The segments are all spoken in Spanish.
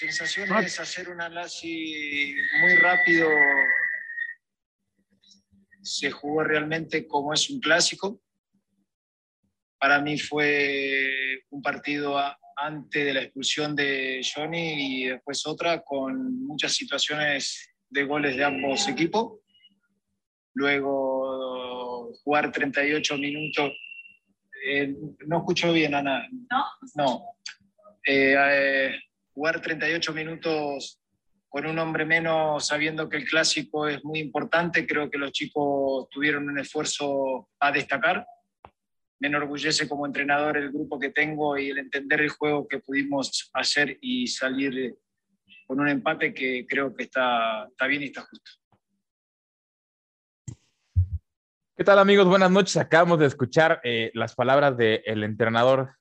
sensación es hacer un análisis muy rápido. Se jugó realmente como es un clásico. Para mí fue un partido antes de la expulsión de Johnny y después otra con muchas situaciones de goles de ambos equipos. Luego jugar 38 minutos. Eh, no escucho bien, Ana. No. No. Eh, eh, jugar 38 minutos con un hombre menos, sabiendo que el clásico es muy importante, creo que los chicos tuvieron un esfuerzo a destacar. Me enorgullece como entrenador el grupo que tengo y el entender el juego que pudimos hacer y salir con un empate que creo que está, está bien y está justo. ¿Qué tal amigos? Buenas noches. Acabamos de escuchar eh, las palabras del entrenador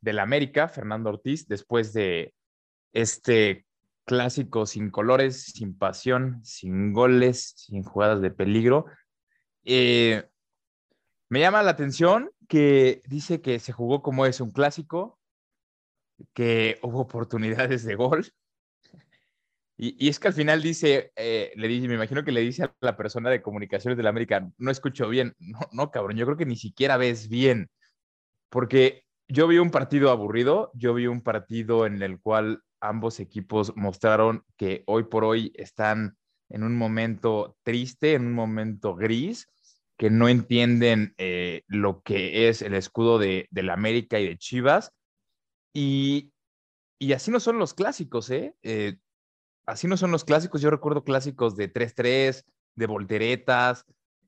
del América, Fernando Ortiz, después de este clásico sin colores, sin pasión, sin goles, sin jugadas de peligro. Eh, me llama la atención que dice que se jugó como es un clásico, que hubo oportunidades de gol. Y, es que al final dice, eh, le dice, me imagino que le dice a la persona de comunicaciones del América, no escucho bien. No, no, cabrón, yo creo que ni siquiera ves bien. Porque yo vi un partido aburrido, yo vi un partido en el cual ambos equipos mostraron que hoy por hoy están en un momento triste, en un momento gris, que no entienden eh, lo que es el escudo de, la América y de Chivas. Y, y, así no son los clásicos, ¿eh? ¿eh? Así no son los clásicos. Yo recuerdo clásicos de 3-3, de volteretas,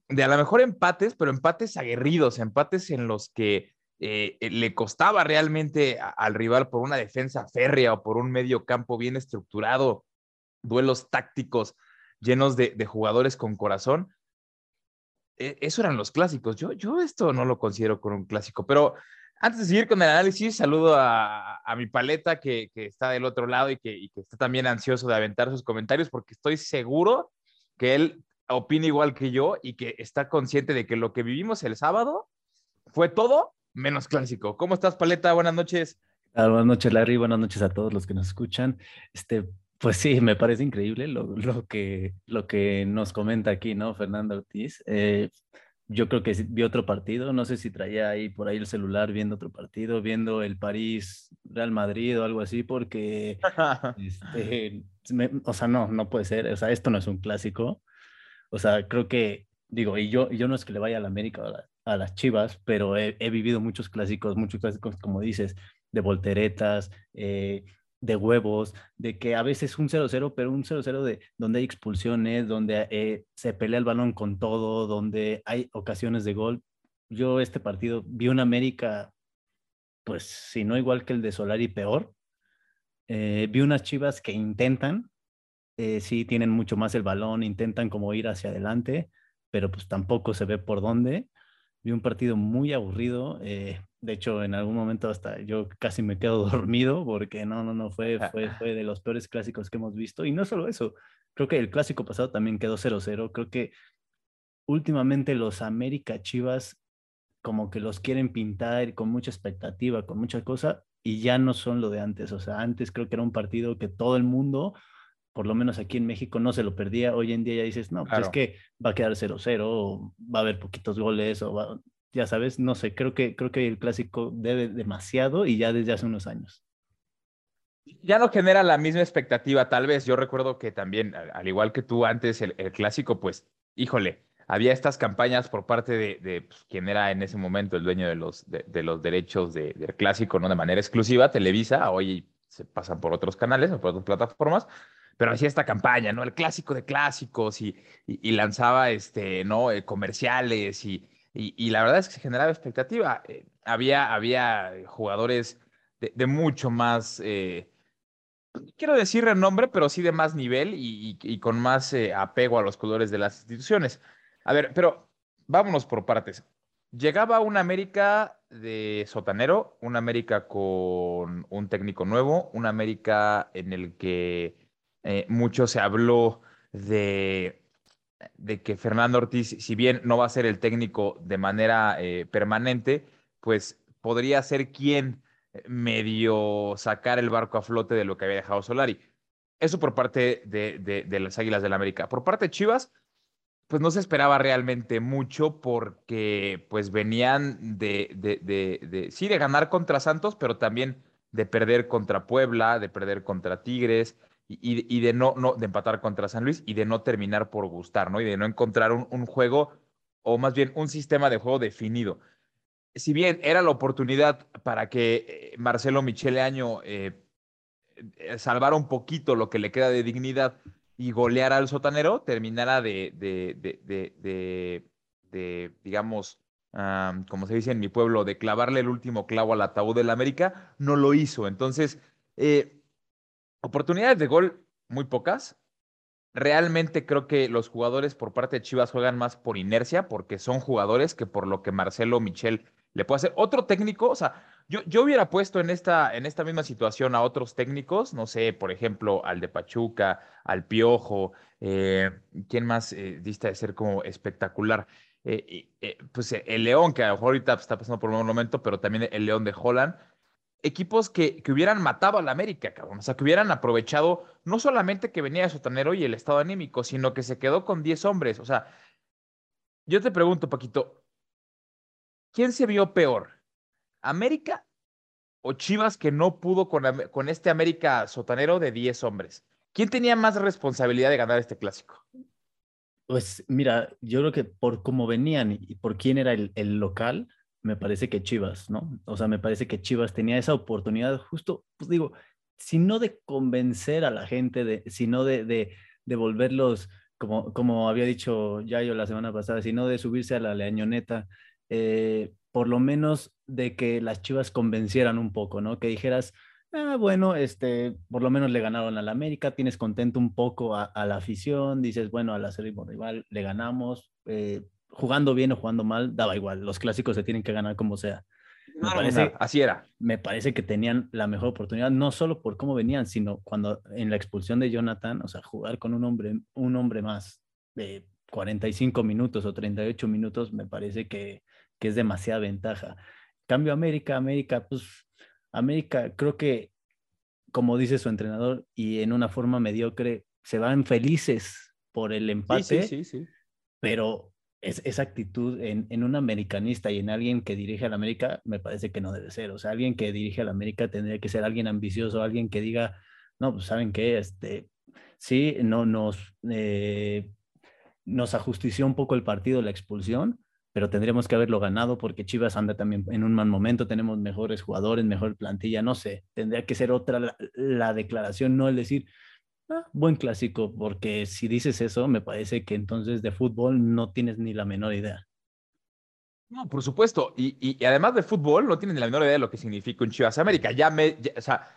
de a lo mejor empates, pero empates aguerridos, empates en los que eh, eh, le costaba realmente al rival por una defensa férrea o por un medio campo bien estructurado, duelos tácticos llenos de, jugadores con corazón. E, eso eran los clásicos. Yo, yo esto no lo considero como un clásico, pero antes de seguir con el análisis, saludo a, mi paleta que, está del otro lado y que, y que está también ansioso de aventar sus comentarios porque estoy seguro que él opina igual que yo y que está consciente de que lo que vivimos el sábado fue todo menos clásico. ¿Cómo estás, Paleta? Buenas noches. Ah, buenas noches, Larry. Buenas noches a todos los que nos escuchan. Este, pues sí, me parece increíble lo, lo que, lo que nos comenta aquí, ¿no? Fernando Ortiz. Eh, yo creo que vi otro partido, no sé si traía ahí por ahí el celular viendo otro partido, viendo el París Real Madrid o algo así, porque, este, o sea, no, no puede ser, o sea, esto no es un clásico, o sea, creo que, digo, y yo, yo no es que le vaya a la América a las Chivas, pero he, vivido muchos clásicos, muchos clásicos, como dices, de volteretas, eh, de huevos, de que a veces un 0-0, pero un 0-0 de donde hay expulsiones, donde eh, se pelea el balón con todo, donde hay ocasiones de gol. Yo este partido vi un América, pues si no igual que el de Solari, peor. Eh, vi unas Chivas que intentan, sí tienen mucho más el balón, intentan como ir hacia adelante, pero pues tampoco se ve por dónde vi un partido muy aburrido. Eh, de hecho, en algún momento hasta yo casi me quedo dormido porque no, no, no, fue, fue, fue de los peores clásicos que hemos visto. Y no solo eso, creo que el clásico pasado también quedó 0-0. Creo que últimamente los América Chivas como que los quieren pintar con mucha expectativa, con mucha cosa, y ya no son lo de antes. O sea, antes creo que era un partido que todo el mundo por lo menos aquí en México no se lo perdía. Hoy en día ya dices, no, pues es que va a quedar 0-0, va a haber poquitos goles, o ya sabes, no sé, creo que, creo que el clásico debe demasiado y ya desde hace unos años. Ya no genera la misma expectativa, tal vez. Yo recuerdo que también, al igual que tú antes, el, clásico, pues, híjole, había estas campañas por parte de, pues, quien era en ese momento el dueño de los, de, los derechos del clásico, ¿no? De manera exclusiva, Televisa, hoy se pasan por otros canales o por otras plataformas, pero hacía esta campaña, ¿no? El clásico de clásicos y, y, lanzaba, este, ¿no? Eh, comerciales y, y, la verdad es que se generaba expectativa. Eh, había, había jugadores de, mucho más, eh, quiero decir renombre, pero sí de más nivel y, con más apego a los colores de las instituciones. A ver, pero vámonos por partes. Llegaba una América de sotanero, una América con un técnico nuevo, una América en el que eh, mucho se habló de, de, que Fernando Ortiz, si bien no va a ser el técnico de manera eh, permanente, pues podría ser quien medio sacar el barco a flote de lo que había dejado Solari. Eso por parte de, de, las Águilas del América. Por parte de Chivas, pues no se esperaba realmente mucho porque pues venían de, de, sí, de ganar contra Santos, pero también de perder contra Puebla, de perder contra Tigres y, de no, de empatar contra San Luis y de no terminar por gustar, ¿no? Y de no encontrar un, un juego, o más bien un sistema de juego definido. Si bien era la oportunidad para que eh, Marcelo Michele Año eh, eh, salvara un poquito lo que le queda de dignidad y goleara al sotanero, terminara de, de, de, de digamos, como se dice en mi pueblo, de clavarle el último clavo al ataúd del América, no lo hizo. Entonces, eh, oportunidades de gol muy pocas. Realmente creo que los jugadores por parte de Chivas juegan más por inercia, porque son jugadores que por lo que Marcelo Michel le puede hacer. Otro técnico, o sea, yo, yo hubiera puesto en esta, en esta misma situación a otros técnicos, no sé, por ejemplo, al de Pachuca, al Piojo, eh, ¿quién más eh, dista de ser como espectacular? Eh, pues el León, que a lo mejor ahorita está pasando por un momento, pero también el León de Holland, equipos que, que hubieran matado al América, cabrón. O sea, que hubieran aprovechado no solamente que venía de Sotanero y el estado anímico, sino que se quedó con 10 hombres. O sea, yo te pregunto, Paquito, ¿quién se vio peor? ¿América o Chivas que no pudo con, con este América Sotanero de 10 hombres? ¿Quién tenía más responsabilidad de ganar este clásico? Pues mira, yo creo que por cómo venían y por quién era el, local, me parece que Chivas, ¿no? O sea, me parece que Chivas tenía esa oportunidad justo, pues digo, si no de convencer a la gente, de, sino de, de, volverlos, como, como había dicho Yayo la semana pasada, sino de subirse a la leañoneta, eh, por lo menos de que las Chivas convencieran un poco, ¿no? Que dijeras, ah, bueno, este, por lo menos le ganaron al América, tienes contento un poco a, la afición, dices, bueno, al acérrimo rival le ganamos, eh, jugando bien o jugando mal, daba igual, los clásicos se tienen que ganar como sea. Me parece, así era. Me parece que tenían la mejor oportunidad, no solo por cómo venían, sino cuando en la expulsión de Jonathan, o sea, jugar con un hombre, un hombre más de 45 minutos o 38 minutos, me parece que, que es demasiada ventaja. Cambio América, América, pues América creo que, como dice su entrenador, y en una forma mediocre, se van felices por el empate, sí, sí, sí, pero es, esa actitud en, en, un americanista y en alguien que dirige al América, me parece que no debe ser. O sea, alguien que dirige al América tendría que ser alguien ambicioso, alguien que diga, no, pues saben qué, este, sí, no nos, eh, nos ajustició un poco el partido, la expulsión, pero tendríamos que haberlo ganado porque Chivas anda también en un mal momento, tenemos mejores jugadores, mejor plantilla, no sé, tendría que ser otra la, declaración, no el decir, ah, buen clásico, porque si dices eso, me parece que entonces de fútbol no tienes ni la menor idea. No, por supuesto, y, y, además de fútbol, no tienes ni la menor idea de lo que significa un Chivas América, ya me, o sea,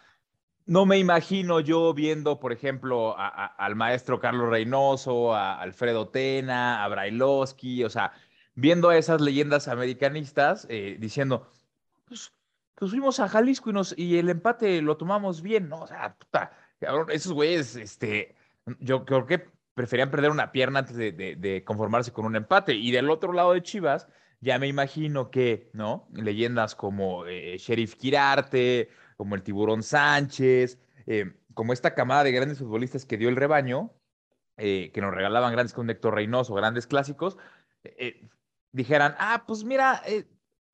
no me imagino yo viendo, por ejemplo, al maestro Carlos Reynoso, a Alfredo Tena, a Brailovsky, o sea, viendo a esas leyendas americanistas eh, diciendo, pues, pues, fuimos a Jalisco y, nos, y el empate lo tomamos bien, ¿no? O sea, puta, esos güeyes, este, yo creo que preferían perder una pierna antes de, conformarse con un empate. Y del otro lado de Chivas, ya me imagino que, ¿no? Leyendas como eh, Sheriff Quirarte, como el Tiburón Sánchez, eh, como esta camada de grandes futbolistas que dio el rebaño, que nos regalaban grandes con Héctor Reynoso, grandes clásicos, dijeran, ah, pues mira, eh,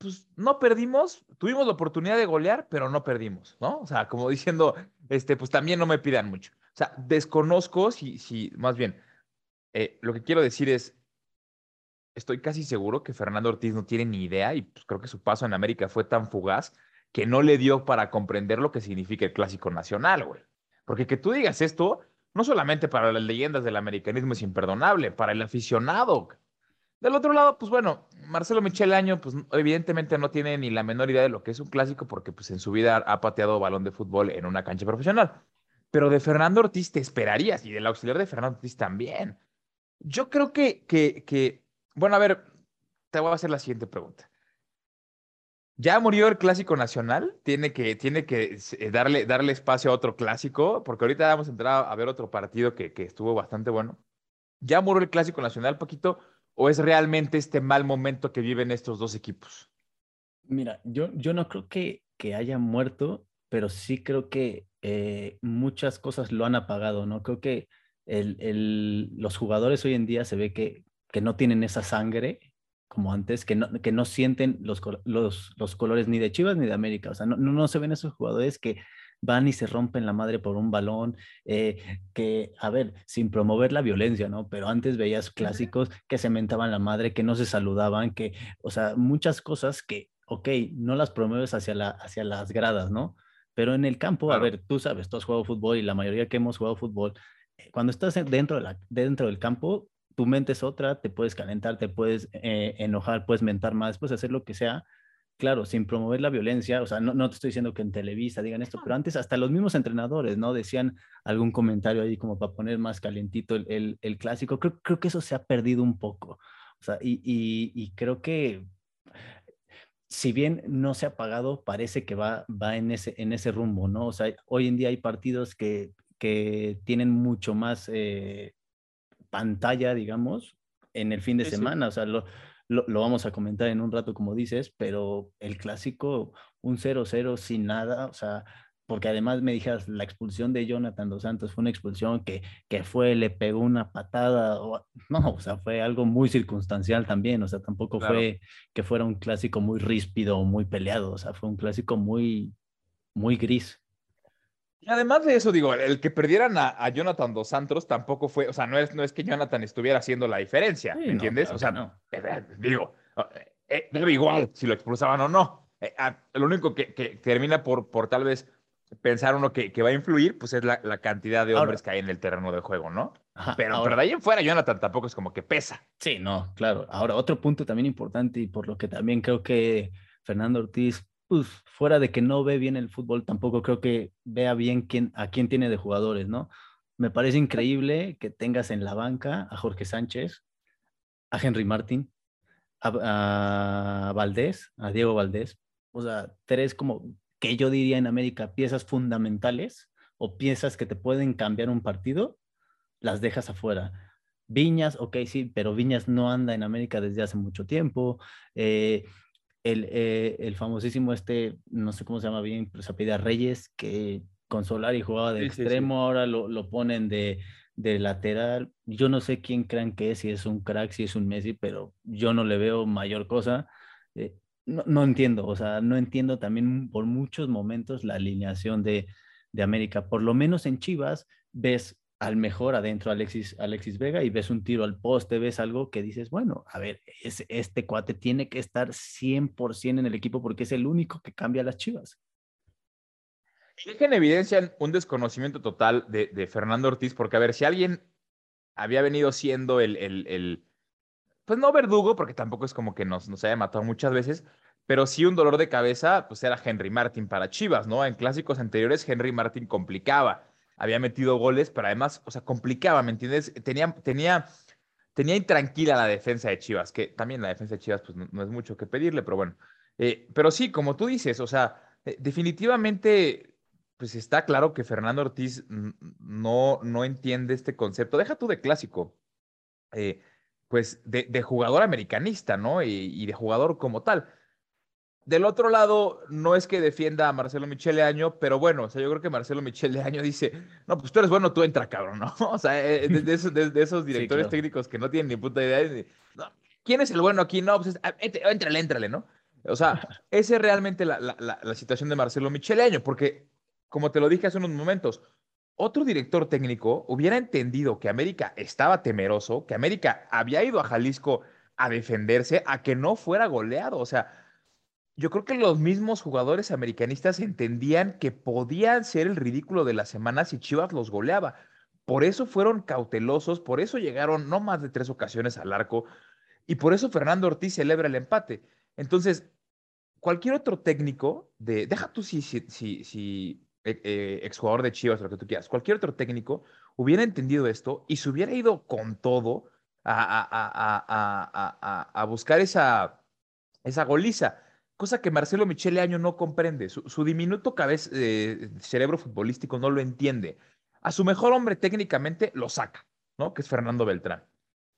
pues no perdimos, tuvimos la oportunidad de golear, pero no perdimos, ¿no? O sea, como diciendo, este, pues también no me pidan mucho. O sea, desconozco si, si más bien, eh, lo que quiero decir es, estoy casi seguro que Fernando Ortiz no tiene ni idea y pues creo que su paso en América fue tan fugaz que no le dio para comprender lo que significa el clásico nacional, güey. Porque que tú digas esto, no solamente para las leyendas del americanismo es imperdonable, para el aficionado, del otro lado, pues bueno, Marcelo Michel Año, pues evidentemente no tiene ni la menor idea de lo que es un clásico porque pues en su vida ha pateado balón de fútbol en una cancha profesional. Pero de Fernando Ortiz te esperarías y del auxiliar de Fernando Ortiz también. Yo creo que, que, que, bueno, a ver, te voy a hacer la siguiente pregunta. ¿Ya murió el clásico nacional? Tiene que, tiene que darle, darle espacio a otro clásico, porque ahorita vamos a entrar a ver otro partido que, que estuvo bastante bueno. ¿Ya murió el clásico nacional, Paquito? ¿O es realmente este mal momento que viven estos dos equipos? Mira, yo, yo no creo que, que haya muerto, pero sí creo que eh, muchas cosas lo han apagado, ¿no? Creo que el, los jugadores hoy en día se ve que, que no tienen esa sangre como antes, que no, que no sienten los, los, los colores ni de Chivas ni de América. O sea, no, no se ven esos jugadores que van y se rompen la madre por un balón, eh, que, a ver, sin promover la violencia, ¿no? Pero antes veías clásicos que se mentaban la madre, que no se saludaban, que, o sea, muchas cosas que, ok, no las promueves hacia, la, hacia las gradas, ¿no? Pero en el campo, a ver, tú sabes, tú has jugado fútbol y la mayoría que hemos jugado fútbol, eh, cuando estás dentro, de la, dentro del campo, tu mente es otra, te puedes calentar, te puedes eh, enojar, puedes mentar más, puedes hacer lo que sea, claro, sin promover la violencia, o sea, no, no, te estoy diciendo que en Televisa digan esto, pero antes hasta los mismos entrenadores, ¿no? Decían algún comentario ahí como para poner más calentito el, el, clásico. Creo, creo, que eso se ha perdido un poco. O sea, y, y, creo que si bien no se ha pagado, parece que va, va en, ese, en ese rumbo, ¿no? O sea, hoy en día hay partidos que, que tienen mucho más eh, pantalla, digamos, en el fin de semana. O sea, lo, lo, vamos a comentar en un rato, como dices, pero el clásico, un 0-0 sin nada, o sea, porque además me dijeras, la expulsión de Jonathan Dos Santos fue una expulsión que, que fue, le pegó una patada, o, no, o sea, fue algo muy circunstancial también, o sea, tampoco fue que fuera un clásico muy ríspido o muy peleado, o sea, fue un clásico muy, muy gris. Y además de eso, digo, el que perdieran a, Jonathan Dos Santos tampoco fue, o sea, no es, no es que Jonathan estuviera haciendo la diferencia, ¿me entiendes? o sea, no. digo, eh, eh igual si lo expulsaban o no. Eh, lo único que, que, termina por, por tal vez pensar uno que, que va a influir, pues es la, la cantidad de hombres que hay en el terreno de juego, ¿no? pero, pero de ahí en fuera, Jonathan tampoco es como que pesa. Sí, no, claro. Ahora, otro punto también importante y por lo que también creo que Fernando Ortiz pues fuera de que no ve bien el fútbol, tampoco creo que vea bien quién, a quién tiene de jugadores, ¿no? Me parece increíble que tengas en la banca a Jorge Sánchez, a Henry Martín, a, a Valdés, a Diego Valdés, o sea, tres como que yo diría en América piezas fundamentales o piezas que te pueden cambiar un partido, las dejas afuera. Viñas, ok, sí, pero Viñas no anda en América desde hace mucho tiempo. Eh, el, eh, el, famosísimo este, no sé cómo se llama bien, pero se pide Reyes, que con Solari jugaba de extremo, ahora lo, lo ponen de, de, lateral. Yo no sé quién crean que es, si es un crack, si es un Messi, pero yo no le veo mayor cosa. Eh, no, no, entiendo, o sea, no entiendo también por muchos momentos la alineación de, de América. Por lo menos en Chivas ves al mejor adentro Alexis, Alexis Vega y ves un tiro al poste, ves algo que dices, bueno, a ver, es, este cuate tiene que estar 100% en el equipo porque es el único que cambia las chivas. Deja en evidencia un desconocimiento total de, Fernando Ortiz, porque a ver, si alguien había venido siendo el, el, pues no verdugo, porque tampoco es como que nos, nos haya matado muchas veces, pero sí un dolor de cabeza, pues era Henry Martin para Chivas, ¿no? En clásicos anteriores Henry Martin complicaba había metido goles, pero además, o sea, complicaba, ¿me entiendes? Tenía, tenía, tenía intranquila la defensa de Chivas, que también la defensa de Chivas, pues no, es mucho que pedirle, pero bueno. Eh, pero sí, como tú dices, o sea, eh, definitivamente, pues está claro que Fernando Ortiz no, no entiende este concepto. Deja tú de clásico, eh, pues de, de, jugador americanista, ¿no? y de jugador como tal. Del otro lado, no es que defienda a Marcelo Michele Año, pero bueno, o sea, yo creo que Marcelo Michele Año dice, no, pues tú eres bueno, tú entra, cabrón, ¿no? O sea, eh, de, esos, directores técnicos que no tienen ni puta idea. De, ¿Quién es el bueno aquí? No, pues ah, éntrale, éntrale, ¿no? O sea, esa es realmente la, la, situación de Marcelo Michele Año, porque, como te lo dije hace unos momentos, otro director técnico hubiera entendido que América estaba temeroso, que América había ido a Jalisco a defenderse, a que no fuera goleado, o sea yo creo que los mismos jugadores americanistas entendían que podían ser el ridículo de la semana si Chivas los goleaba. Por eso fueron cautelosos, por eso llegaron no más de tres ocasiones al arco y por eso Fernando Ortiz celebra el empate. Entonces, cualquier otro técnico de, deja tú si, si, si, si eh, eh, exjugador de Chivas lo que tú quieras, cualquier otro técnico hubiera entendido esto y se hubiera ido con todo a, a, a buscar esa, esa goliza cosa que Marcelo Michele Año no comprende. Su, diminuto cabeza, eh, cerebro futbolístico no lo entiende. A su mejor hombre técnicamente lo saca, ¿no? Que es Fernando Beltrán.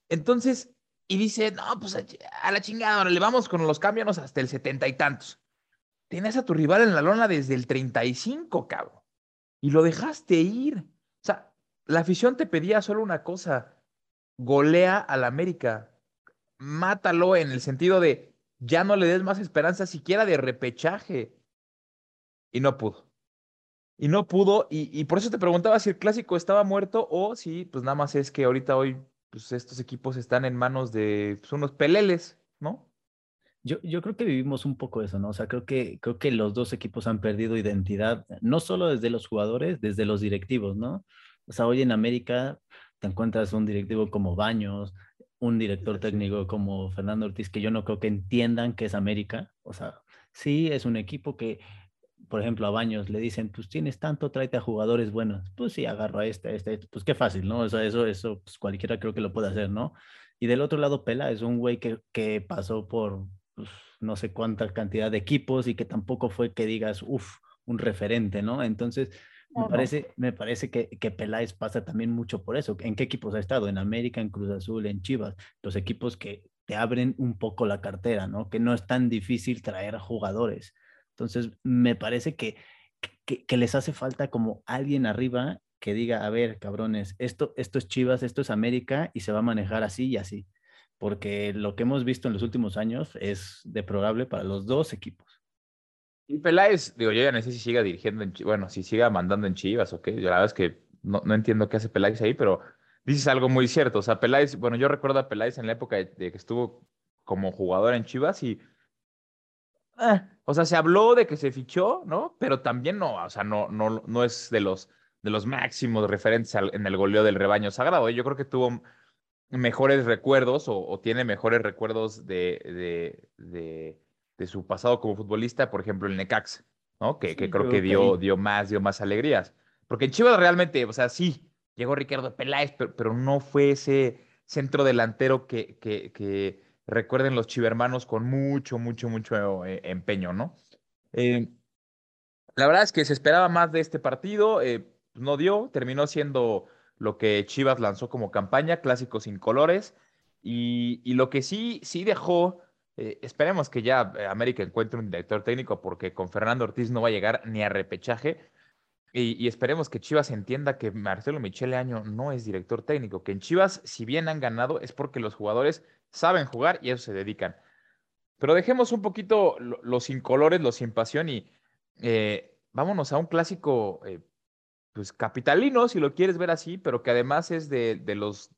Entonces, y dice, no, pues a la chingada, ahora le vamos con los cambios hasta el setenta y tantos. tenías a tu rival en la lona desde el 35, cabrón. Y lo dejaste ir. O sea, la afición te pedía solo una cosa, golea al América. Mátalo en el sentido de ya no le des más esperanza siquiera de repechaje. Y no pudo. Y no pudo, y, por eso te preguntaba si el clásico estaba muerto o si, pues nada más es que ahorita hoy, pues estos equipos están en manos de pues, unos peleles, ¿no? Yo, yo, creo que vivimos un poco eso, ¿no? O sea, creo que, creo que los dos equipos han perdido identidad, no solo desde los jugadores, desde los directivos, ¿no? O sea, hoy en América te encuentras un directivo como Baños, un director técnico como Fernando Ortiz, que yo no creo que entiendan que es América. O sea, sí es un equipo que por ejemplo, a Baños le dicen, pues tienes tanto, tráete a jugadores buenos. Pues sí, agarro a este, a este, pues qué fácil, ¿no? O sea, eso, eso, pues cualquiera creo que lo puede hacer, ¿no? Y del otro lado, Pela es un güey que, que pasó por pues, no sé cuánta cantidad de equipos y que tampoco fue que digas, uff, un referente, ¿no? Entonces, me parece, me parece que, que Peláez pasa también mucho por eso. ¿En qué equipos ha estado? En América, en Cruz Azul, en Chivas. Los equipos que te abren un poco la cartera, ¿no? Que no es tan difícil traer jugadores. Entonces, me parece que, que, les hace falta como alguien arriba que diga, a ver, cabrones, esto, esto es Chivas, esto es América y se va a manejar así y así. Porque lo que hemos visto en los últimos años es deplorable para los dos equipos. Y Peláez, digo, yo ya no sé si siga dirigiendo, en, bueno, si siga mandando en Chivas o qué. Yo la verdad es que no, no entiendo qué hace Peláez ahí, pero dices algo muy cierto. O sea, Peláez, bueno, yo recuerdo a Peláez en la época de, que estuvo como jugador en Chivas y eh, o sea, se habló de que se fichó, ¿no? Pero también no, o sea, no, no, no es de los, de los máximos referentes en el goleo del rebaño sagrado. ¿eh? Yo creo que tuvo mejores recuerdos o, tiene mejores recuerdos de, de, de, su pasado como futbolista, por ejemplo, el Necax, ¿no? Que, que creo que dio, dio más, dio más alegrías. Porque en Chivas realmente, o sea, sí, llegó Ricardo Peláez, pero, pero no fue ese centro delantero que, que, que recuerden los chivermanos con mucho, mucho, mucho eh, empeño, ¿no? Eh, la verdad es que se esperaba más de este partido, eh, no dio, terminó siendo lo que Chivas lanzó como campaña, clásico sin colores, y, lo que sí, sí dejó, esperemos que ya América encuentre un director técnico, porque con Fernando Ortiz no va a llegar ni a repechaje, y, esperemos que Chivas entienda que Marcelo Michele Año no es director técnico, que en Chivas, si bien han ganado, es porque los jugadores saben jugar y eso se dedican. Pero dejemos un poquito los sin colores, los sin pasión y eh, vámonos a un clásico, eh, pues capitalino, si lo quieres ver así, pero que además es de, los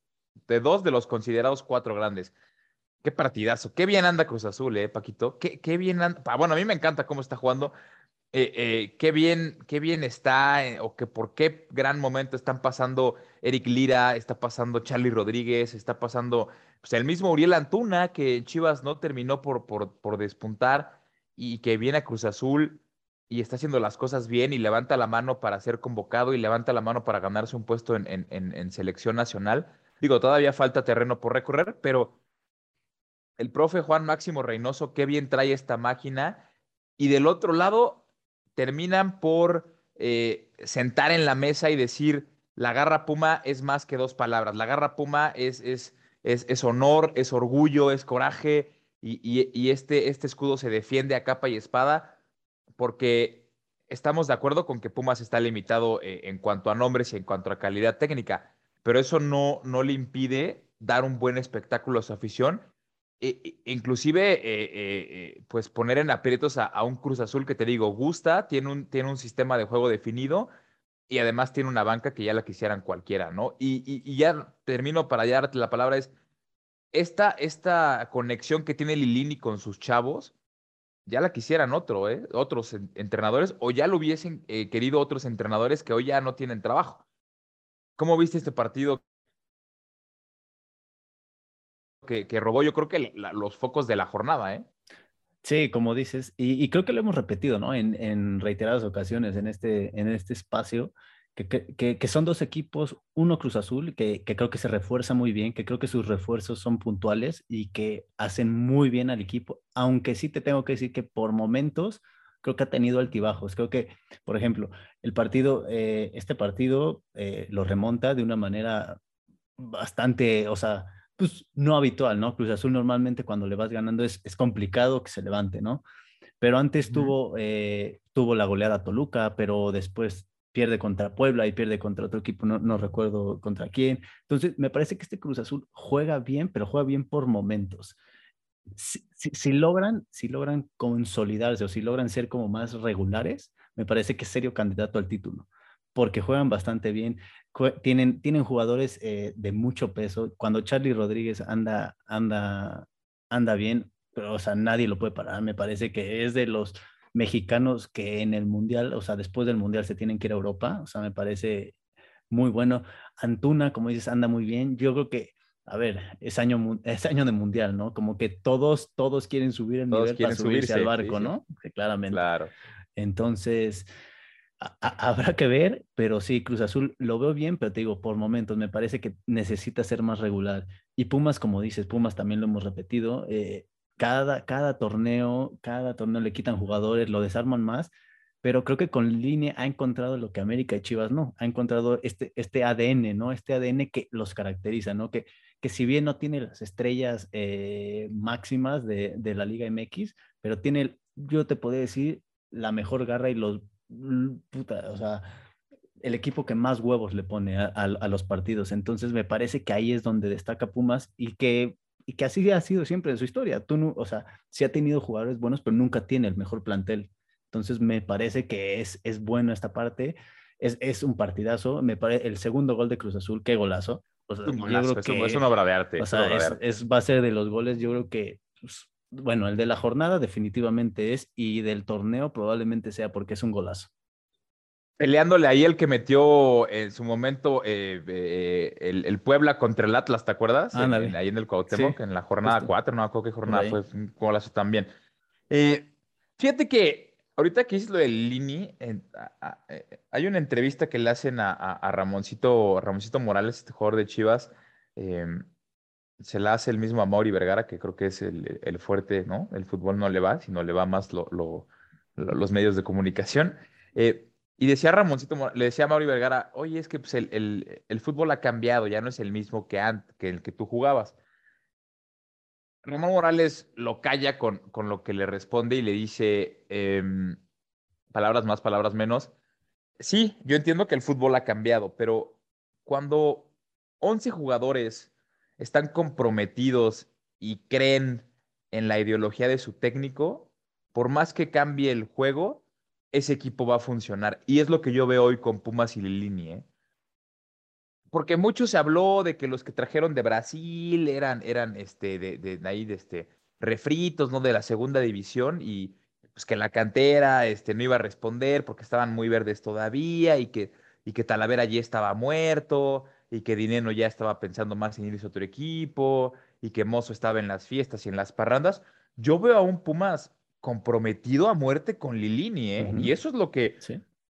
de dos de los considerados cuatro grandes. Qué partidazo, qué bien anda Cruz Azul, eh, Paquito. Qué, qué bien anda. Bueno, a mí me encanta cómo está jugando. Eh, eh, qué bien, qué bien está, o que por qué gran momento están pasando Eric Lira, está pasando Charlie Rodríguez, está pasando pues, el mismo Uriel Antuna, que Chivas no terminó por, por, despuntar y que viene a Cruz Azul y está haciendo las cosas bien y levanta la mano para ser convocado y levanta la mano para ganarse un puesto en, en, selección nacional. Digo, todavía falta terreno por recorrer, pero el profe Juan Máximo Reynoso, qué bien trae esta máquina. Y del otro lado, terminan por eh, sentar en la mesa y decir, la garra puma es más que dos palabras. La garra puma es, es es, honor, es orgullo, es coraje y, este, este escudo se defiende a capa y espada porque estamos de acuerdo con que Pumas está limitado eh, en cuanto a nombres y en cuanto a calidad técnica, pero eso no, no le impide dar un buen espectáculo a su afición inclusive eh, eh, pues poner en aprietos a, un Cruz Azul que te digo, gusta, tiene un, tiene un sistema de juego definido y además tiene una banca que ya la quisieran cualquiera, ¿no? Y, ya termino para darte la palabra, es esta, esta conexión que tiene Lilini con sus chavos, ya la quisieran otro, ¿eh? otros entrenadores, o ya lo hubiesen eh, querido otros entrenadores que hoy ya no tienen trabajo. ¿Cómo viste este partido que, que robó, yo creo que los focos de la jornada, ¿eh? Sí, como dices, y, creo que lo hemos repetido, ¿no? En, reiteradas ocasiones en este, en este espacio, que, son dos equipos, uno Cruz Azul, que, creo que se refuerza muy bien, que creo que sus refuerzos son puntuales y que hacen muy bien al equipo, aunque sí te tengo que decir que por momentos creo que ha tenido altibajos. Creo que, por ejemplo, el partido, eh, este partido eh, lo remonta de una manera bastante, o sea, pues no habitual, ¿no? Cruz Azul normalmente cuando le vas ganando es, es complicado que se levante, ¿no? pero antes tuvo, eh, tuvo la goleada Toluca, pero después pierde contra Puebla y pierde contra otro equipo, no, no, recuerdo contra quién. Entonces, me parece que este Cruz Azul juega bien, pero juega bien por momentos. Si, si, logran, si logran consolidarse o si logran ser como más regulares, me parece que es serio candidato al título, porque juegan bastante bien, tienen, tienen jugadores eh, de mucho peso. Cuando Charlie Rodríguez anda, anda, anda bien, pero o sea, nadie lo puede parar. Me parece que es de los mexicanos que en el Mundial, o sea, después del Mundial se tienen que ir a Europa, o sea, me parece muy bueno. Antuna, como dices, anda muy bien. Yo creo que, a ver, es año, es año de Mundial, ¿no? Como que todos, todos quieren subir el nivel para subirse, al barco, ¿no? claramente. Claro. Entonces, habrá que ver, pero sí, Cruz Azul lo veo bien, pero te digo, por momentos me parece que necesita ser más regular. Y Pumas, como dices, Pumas también lo hemos repetido, eh, cada, cada torneo, cada torneo le quitan jugadores, lo desarman más, pero creo que con línea ha encontrado lo que América y Chivas no, ha encontrado este, este ADN, ¿no? Este ADN que los caracteriza, ¿no? Que, que si bien no tiene las estrellas eh, máximas de, de la Liga MX, pero tiene, yo te podría decir, la mejor garra y los puta, o sea, el equipo que más huevos le pone a, los partidos. Entonces me parece que ahí es donde destaca Pumas y que, y que así ha sido siempre en su historia. Tú no, o sea, sí ha tenido jugadores buenos, pero nunca tiene el mejor plantel. Entonces me parece que es, es bueno esta parte. Es, es un partidazo. Me parece el segundo gol de Cruz Azul, qué golazo. es, una obra de arte. O sea, es, va a ser de los goles, yo creo que pues, bueno, el de la jornada definitivamente es y del torneo probablemente sea porque es un golazo. Peleándole ahí el que metió en su momento eh, eh, el, Puebla contra el Atlas, ¿te acuerdas? ahí en el Cuauhtémoc, en la jornada 4, no me acuerdo qué jornada fue, un golazo también. Eh, fíjate que ahorita que hice lo del Lini, hay una entrevista que le hacen a, a, Ramoncito, Ramoncito Morales, este jugador de Chivas, se la hace el mismo a Mauri Vergara, que creo que es el, fuerte, ¿no? El fútbol no le va, sino le va más los medios de comunicación. Eh, y decía Ramoncito, le decía a Mauri Vergara, oye, es que pues, el, fútbol ha cambiado, ya no es el mismo que, que el que tú jugabas. Ramón Morales lo calla con, con lo que le responde y le dice, em, palabras más, palabras menos. Sí, yo entiendo que el fútbol ha cambiado, pero cuando 11 jugadores están comprometidos y creen en la ideología de su técnico, por más que cambie el juego, ese equipo va a funcionar. Y es lo que yo veo hoy con Pumas y Lilini, ¿eh? Porque mucho se habló de que los que trajeron de Brasil eran, eran este, de, de, ahí, de este, refritos, ¿no? De la segunda división y pues que la cantera este, no iba a responder porque estaban muy verdes todavía y que, y que Talavera ya estaba muerto y que Dineno ya estaba pensando más en irse a otro equipo y que Mozo estaba en las fiestas y en las parrandas. Yo veo a un Pumas comprometido a muerte con Lilini, ¿eh? Y eso es lo que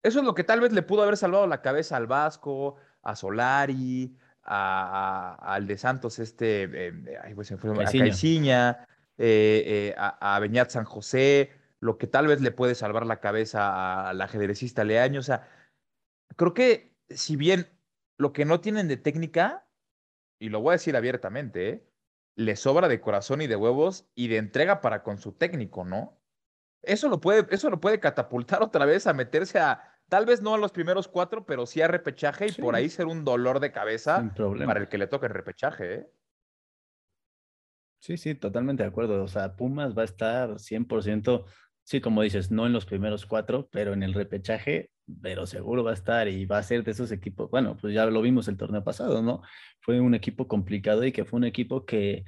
eso es lo que tal vez le pudo haber salvado la cabeza al Vasco, a Solari, a, al de Santos, este, eh, pues, a Caiciña, eh, a, a Beñat San José, lo que tal vez le puede salvar la cabeza a la ajedrecista Leaño. O sea, creo que si bien lo que no tienen de técnica, y lo voy a decir abiertamente, ¿eh? le sobra de corazón y de huevos y de entrega para con su técnico, ¿no? Eso lo puede, eso lo puede catapultar otra vez a meterse a, tal vez no a los primeros cuatro, pero sí a repechaje y por ahí ser un dolor de cabeza para el que le toque el repechaje, ¿eh? Sí, sí, totalmente de acuerdo. O sea, Pumas va a estar 100%, sí, como dices, no en los primeros cuatro, pero en el repechaje pero seguro va a estar y va a ser de esos equipos. Bueno, pues ya lo vimos el torneo pasado, ¿no? Fue un equipo complicado y que fue un equipo que,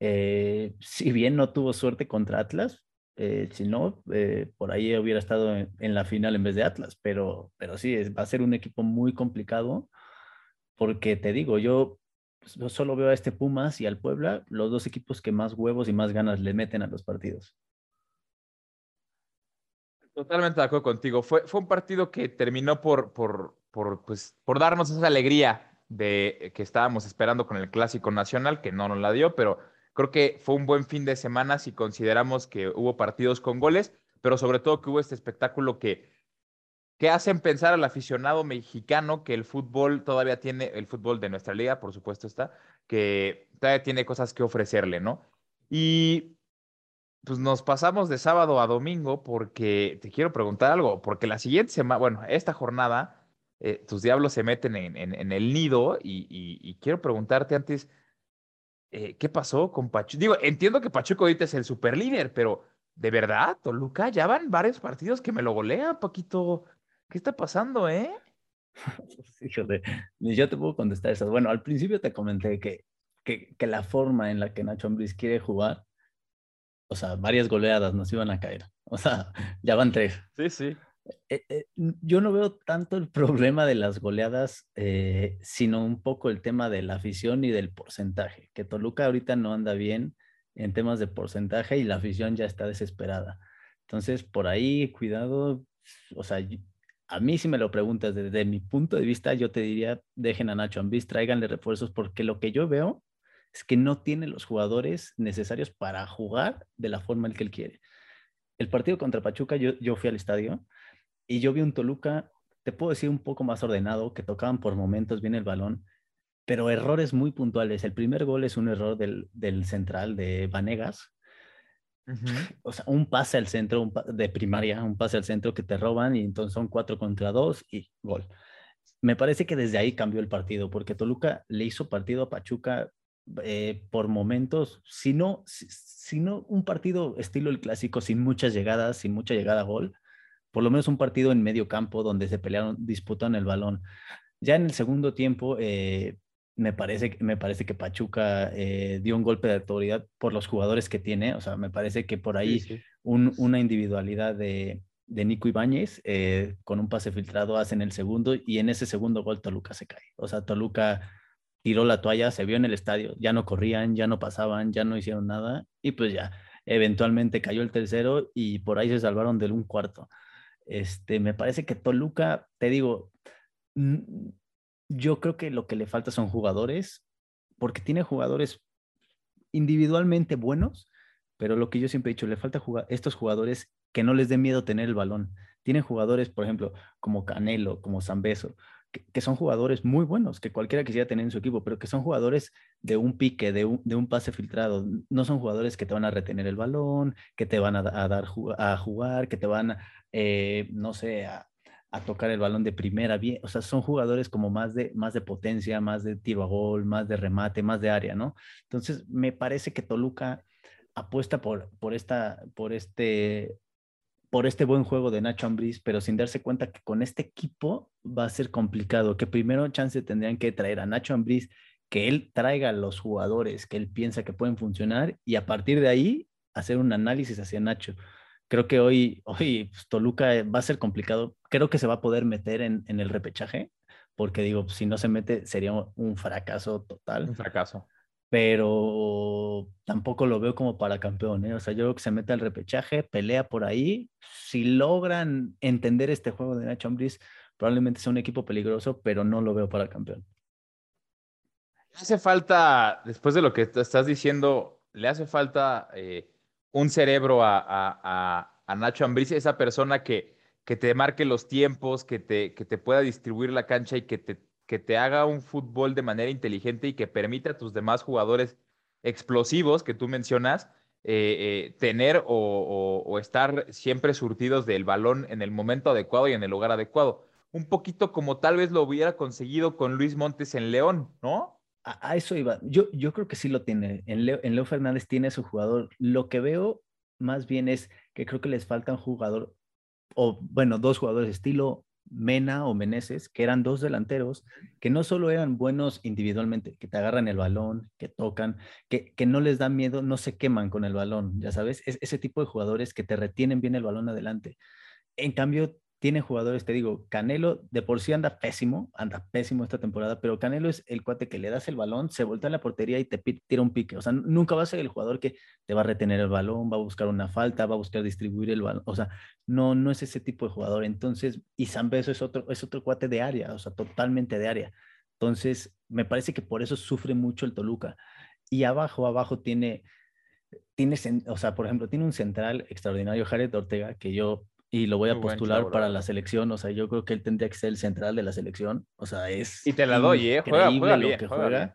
eh, si bien no tuvo suerte contra Atlas, eh, si no, eh, por ahí hubiera estado en, la final en vez de Atlas, pero, pero sí, va a ser un equipo muy complicado porque te digo, yo, pues, yo solo veo a este Pumas y al Puebla, los dos equipos que más huevos y más ganas le meten a los partidos. Totalmente de acuerdo contigo. Fue, fue un partido que terminó por, por, por, pues, por darnos esa alegría de que estábamos esperando con el Clásico Nacional, que no nos la dio, pero creo que fue un buen fin de semana si consideramos que hubo partidos con goles, pero sobre todo que hubo este espectáculo que, que hacen pensar al aficionado mexicano que el fútbol todavía tiene, el fútbol de nuestra liga, por supuesto está, que todavía tiene cosas que ofrecerle, ¿no? Y pues nos pasamos de sábado a domingo porque te quiero preguntar algo, porque la siguiente semana, bueno, esta jornada, eh, tus diablos se meten en, el nido y, quiero preguntarte antes, eh, ¿qué pasó con Pachuco? Digo, entiendo que Pachuco ahorita es el super líder, pero de verdad, Toluca, ya van varios partidos que me lo golean, Paquito. ¿Qué está pasando, eh? Híjole, ni yo te puedo contestar eso. Bueno, al principio te comenté que, que, que la forma en la que Nacho Ambriz quiere jugar o sea, varias goleadas nos iban a caer. O sea, ya van tres. Sí, sí. Eh, eh, yo no veo tanto el problema de las goleadas, eh, sino un poco el tema de la afición y del porcentaje. Que Toluca ahorita no anda bien en temas de porcentaje y la afición ya está desesperada. Entonces, por ahí, cuidado. O sea, a mí si me lo preguntas desde mi punto de vista, yo te diría, dejen a Nacho Ambis, tráiganle refuerzos, porque lo que yo veo es que no tiene los jugadores necesarios para jugar de la forma en que él quiere. El partido contra Pachuca, yo, yo fui al estadio y yo vi un Toluca, te puedo decir, un poco más ordenado, que tocaban por momentos bien el balón, pero errores muy puntuales. El primer gol es un error del, del central de Vanegas. O sea, un pase al centro de primaria, un pase al centro que te roban y entonces son cuatro contra dos y gol. Me parece que desde ahí cambió el partido, porque Toluca le hizo partido a Pachuca eh, por momentos, si no, si, no un partido estilo el clásico, sin muchas llegadas, sin mucha llegada a gol, por lo menos un partido en medio campo donde se pelearon, disputan el balón. Ya en el segundo tiempo, eh, me, parece, me parece que Pachuca eh, dio un golpe de autoridad por los jugadores que tiene, o sea, me parece que por ahí una individualidad de, de Nico Ibáñez con un pase filtrado hacen el segundo y en ese segundo gol Toluca se cae. O sea, Toluca tiró la toalla, se vio en el estadio, ya no corrían, ya no pasaban, ya no hicieron nada y pues ya, eventualmente cayó el tercero y por ahí se salvaron del un cuarto. Este, me parece que Toluca, te digo, yo creo que lo que le falta son jugadores, porque tiene jugadores individualmente buenos, pero lo que yo siempre he dicho, le falta jugar estos jugadores que no les dé miedo tener el balón. Tienen jugadores, por ejemplo, como Canelo, como Zambeso, que, son jugadores muy buenos, que cualquiera quisiera tener en su equipo, pero que son jugadores de un pique, de un, de un pase filtrado. No son jugadores que te van a retener el balón, que te van a, dar a jugar, que te van, eh, no sé, a, a, tocar el balón de primera. Bien, o sea, son jugadores como más de, más de potencia, más de tiro a gol, más de remate, más de área, ¿no? Entonces, me parece que Toluca apuesta por, por, esta, por este por este buen juego de Nacho Ambriz, pero sin darse cuenta que con este equipo va a ser complicado, que primero chance tendrían que traer a Nacho Ambriz, que él traiga los jugadores que él piensa que pueden funcionar y a partir de ahí hacer un análisis hacia Nacho. Creo que hoy, hoy pues, Toluca va a ser complicado. Creo que se va a poder meter en, en el repechaje, porque digo, si no se mete sería un fracaso total. Un fracaso pero tampoco lo veo como para campeón. ¿eh? O sea, yo creo que se mete al repechaje, pelea por ahí. Si logran entender este juego de Nacho Ambriz, probablemente sea un equipo peligroso, pero no lo veo para campeón. Le hace falta, después de lo que estás diciendo, le hace falta eh, un cerebro a, Nacho Ambriz, esa persona que, te marque los tiempos, que te, pueda distribuir la cancha y que te que te haga un fútbol de manera inteligente y que permita a tus demás jugadores explosivos que tú mencionas eh, eh, tener o, estar siempre surtidos del balón en el momento adecuado y en el lugar adecuado. Un poquito como tal vez lo hubiera conseguido con Luis Montes en León, ¿no? A, eso iba. Yo, yo creo que sí lo tiene. En Leo, en Leo Fernández tiene su jugador. Lo que veo más bien es que creo que les falta un jugador, o bueno, dos jugadores estilo Mena o Meneses, que eran dos delanteros que no solo eran buenos individualmente, que te agarran el balón, que tocan, que, que no les da miedo, no se queman con el balón, ya sabes, es ese tipo de jugadores que te retienen bien el balón adelante. En cambio, tiene jugadores, te digo, Canelo de por sí anda pésimo, anda pésimo esta temporada, pero Canelo es el cuate que le das el balón, se voltea a la portería y te tira un pique. O sea, nunca va a ser el jugador que te va a retener el balón, va a buscar una falta, va a buscar distribuir el balón. O sea, no, no es ese tipo de jugador. Entonces, y San Beso es otro, es otro cuate de área, o sea, totalmente de área. Entonces, me parece que por eso sufre mucho el Toluca. Y abajo, abajo tiene, tiene, o sea, por ejemplo, tiene un central extraordinario, Jared Ortega, que yo y lo voy a postular para la selección. O sea, yo creo que él tendría que ser el central de la selección. O sea, es. Y te la doy, ¿eh? Juega, juega bien, que juega.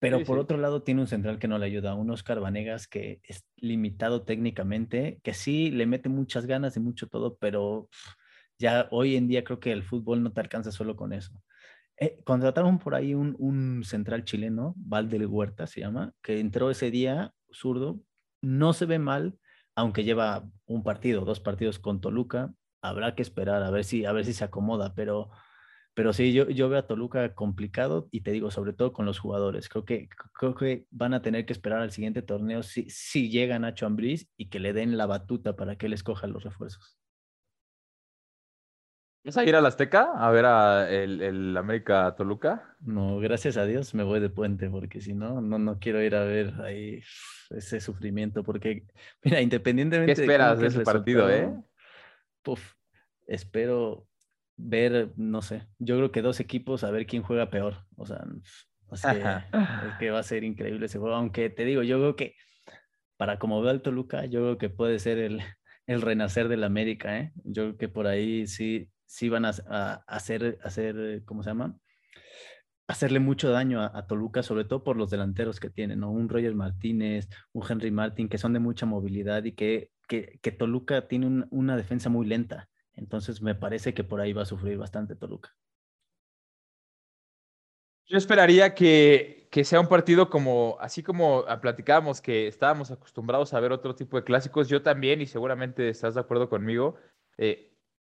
Pero por otro lado tiene un central que no le ayuda, un Oscar Vanegas que es limitado técnicamente, que sí le mete muchas ganas y mucho todo, pero ya hoy en día creo que el fútbol no te alcanza solo con eso. Eh, contrataron por ahí un, un central chileno, Valde Huerta se llama, que entró ese día zurdo, no se ve mal, aunque lleva un partido, dos partidos con Toluca, habrá que esperar a ver si, a ver si se acomoda, pero pero sí, yo, yo veo a Toluca complicado y te digo, sobre todo con los jugadores. Creo que, creo que van a tener que esperar al siguiente torneo si, si llega Nacho Ambriz y que le den la batuta para que él escoja los refuerzos. ¿Vas a ir al Azteca a ver a el, el, América Toluca? No, gracias a Dios me voy de puente, porque si no, no, no quiero ir a ver ahí ese sufrimiento, porque, mira, independientemente... ¿Qué esperas de, ese partido, eh? Puf, espero ver, no sé, yo creo que dos equipos a ver quién juega peor. O sea, es que, va a ser increíble ese juego. Aunque te digo, yo creo que para como veo al Toluca, yo creo que puede ser el, el renacer del América. ¿eh? Yo creo que por ahí sí, sí van a, hacer, hacer, ¿cómo se llama? Hacerle mucho daño a, Toluca, sobre todo por los delanteros que tienen, ¿no? Un Roger Martínez, un Henry Martín, que son de mucha movilidad y que, que, Toluca tiene una defensa muy lenta. Entonces me parece que por ahí va a sufrir bastante Toluca. Yo esperaría que, que, sea un partido como, así como platicábamos que estábamos acostumbrados a ver otro tipo de clásicos, yo también, y seguramente estás de acuerdo conmigo, eh,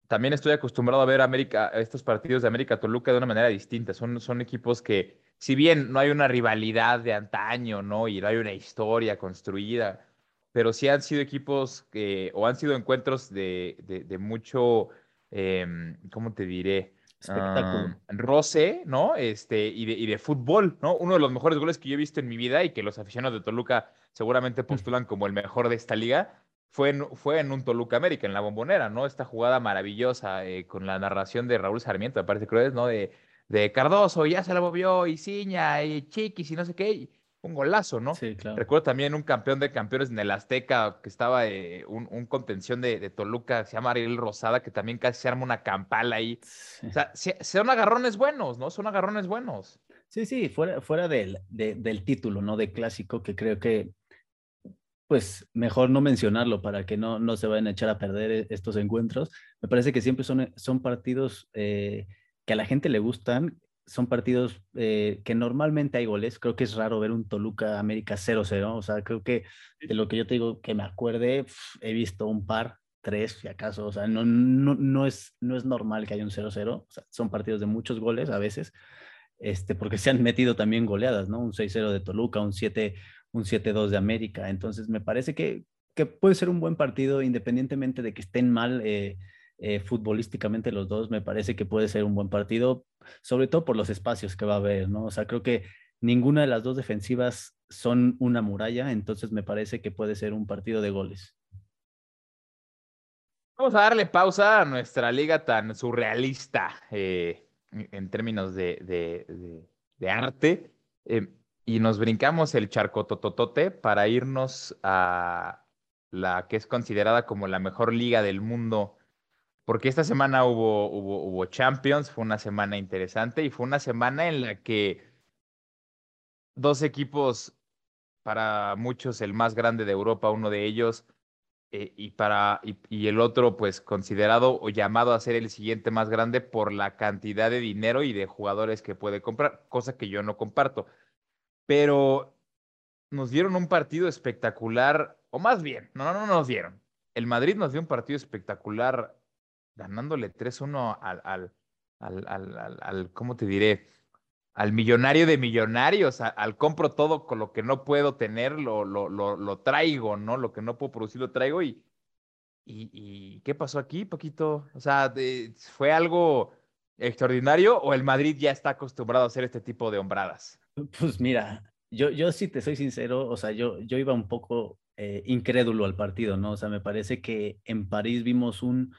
también estoy acostumbrado a ver América, estos partidos de América Toluca de una manera distinta. Son, son equipos que, si bien no hay una rivalidad de antaño, ¿no? Y no hay una historia construida, pero sí han sido equipos que, o han sido encuentros de, de, mucho, eh, ¿cómo te diré? Espectáculo. roce, ¿no? Este, y de, y de fútbol, ¿no? Uno de los mejores goles que yo he visto en mi vida y que los aficionados de Toluca seguramente postulan como el mejor de esta liga, fue en, fue en un Toluca América, en la bombonera, ¿no? Esta jugada maravillosa eh, con la narración de Raúl Sarmiento, me parece que es, ¿no? De, de Cardoso, ya se la movió, y Ciña, y Chiquis, y no sé qué un golazo, ¿no? Sí, claro. Recuerdo también un campeón de campeones en el Azteca, que estaba eh, un, contención de, Toluca, se llama Ariel Rosada, que también casi se arma una campala ahí. O sea, son agarrones buenos, ¿no? Son agarrones buenos. Sí, sí, fuera, fuera del, del título, ¿no? De clásico, que creo que, pues, mejor no mencionarlo para que no, no se vayan a echar a perder e, estos encuentros. Me parece que siempre son, son partidos eh, que a la gente le gustan, son partidos eh, que normalmente hay goles. Creo que es raro ver un Toluca América 0-0. O sea, creo que de lo que yo te digo que me acuerde, he visto un par, tres, si acaso. O sea, no, no, no, es, no es normal que haya un 0-0. O sea, son partidos de muchos goles a veces, este, porque se han metido también goleadas, ¿no? Un 6-0 de Toluca, un 7 un 7-2 de América. Entonces, me parece que, que, puede ser un buen partido independientemente de que estén mal. Eh, eh, futbolísticamente los dos, me parece que puede ser un buen partido, sobre todo por los espacios que va a haber, ¿no? O sea, creo que ninguna de las dos defensivas son una muralla, entonces me parece que puede ser un partido de goles. Vamos a darle pausa a nuestra liga tan surrealista eh, en términos de, arte eh, y nos brincamos el charco tototote para irnos a la que es considerada como la mejor liga del mundo porque esta semana hubo, hubo, hubo Champions, fue una semana interesante y fue una semana en la que dos equipos, para muchos el más grande de Europa, uno de ellos, eh, y, para, y, el otro, pues considerado o llamado a ser el siguiente más grande por la cantidad de dinero y de jugadores que puede comprar, cosa que yo no comparto. Pero nos dieron un partido espectacular, o más bien, no, no, no nos dieron. El Madrid nos dio un partido espectacular ganándole 3-1 al, al, al, al, ¿cómo te diré? Al millonario de millonarios, al, compro todo con lo que no puedo tener, lo, lo, lo, lo traigo, ¿no? Lo que no puedo producir lo traigo y, y, y ¿qué pasó aquí, Paquito? O sea, ¿fue algo extraordinario o el Madrid ya está acostumbrado a hacer este tipo de hombradas? Pues mira, yo, yo sí te soy sincero, o sea, yo, yo iba un poco eh, incrédulo al partido, ¿no? O sea, me parece que en París vimos un,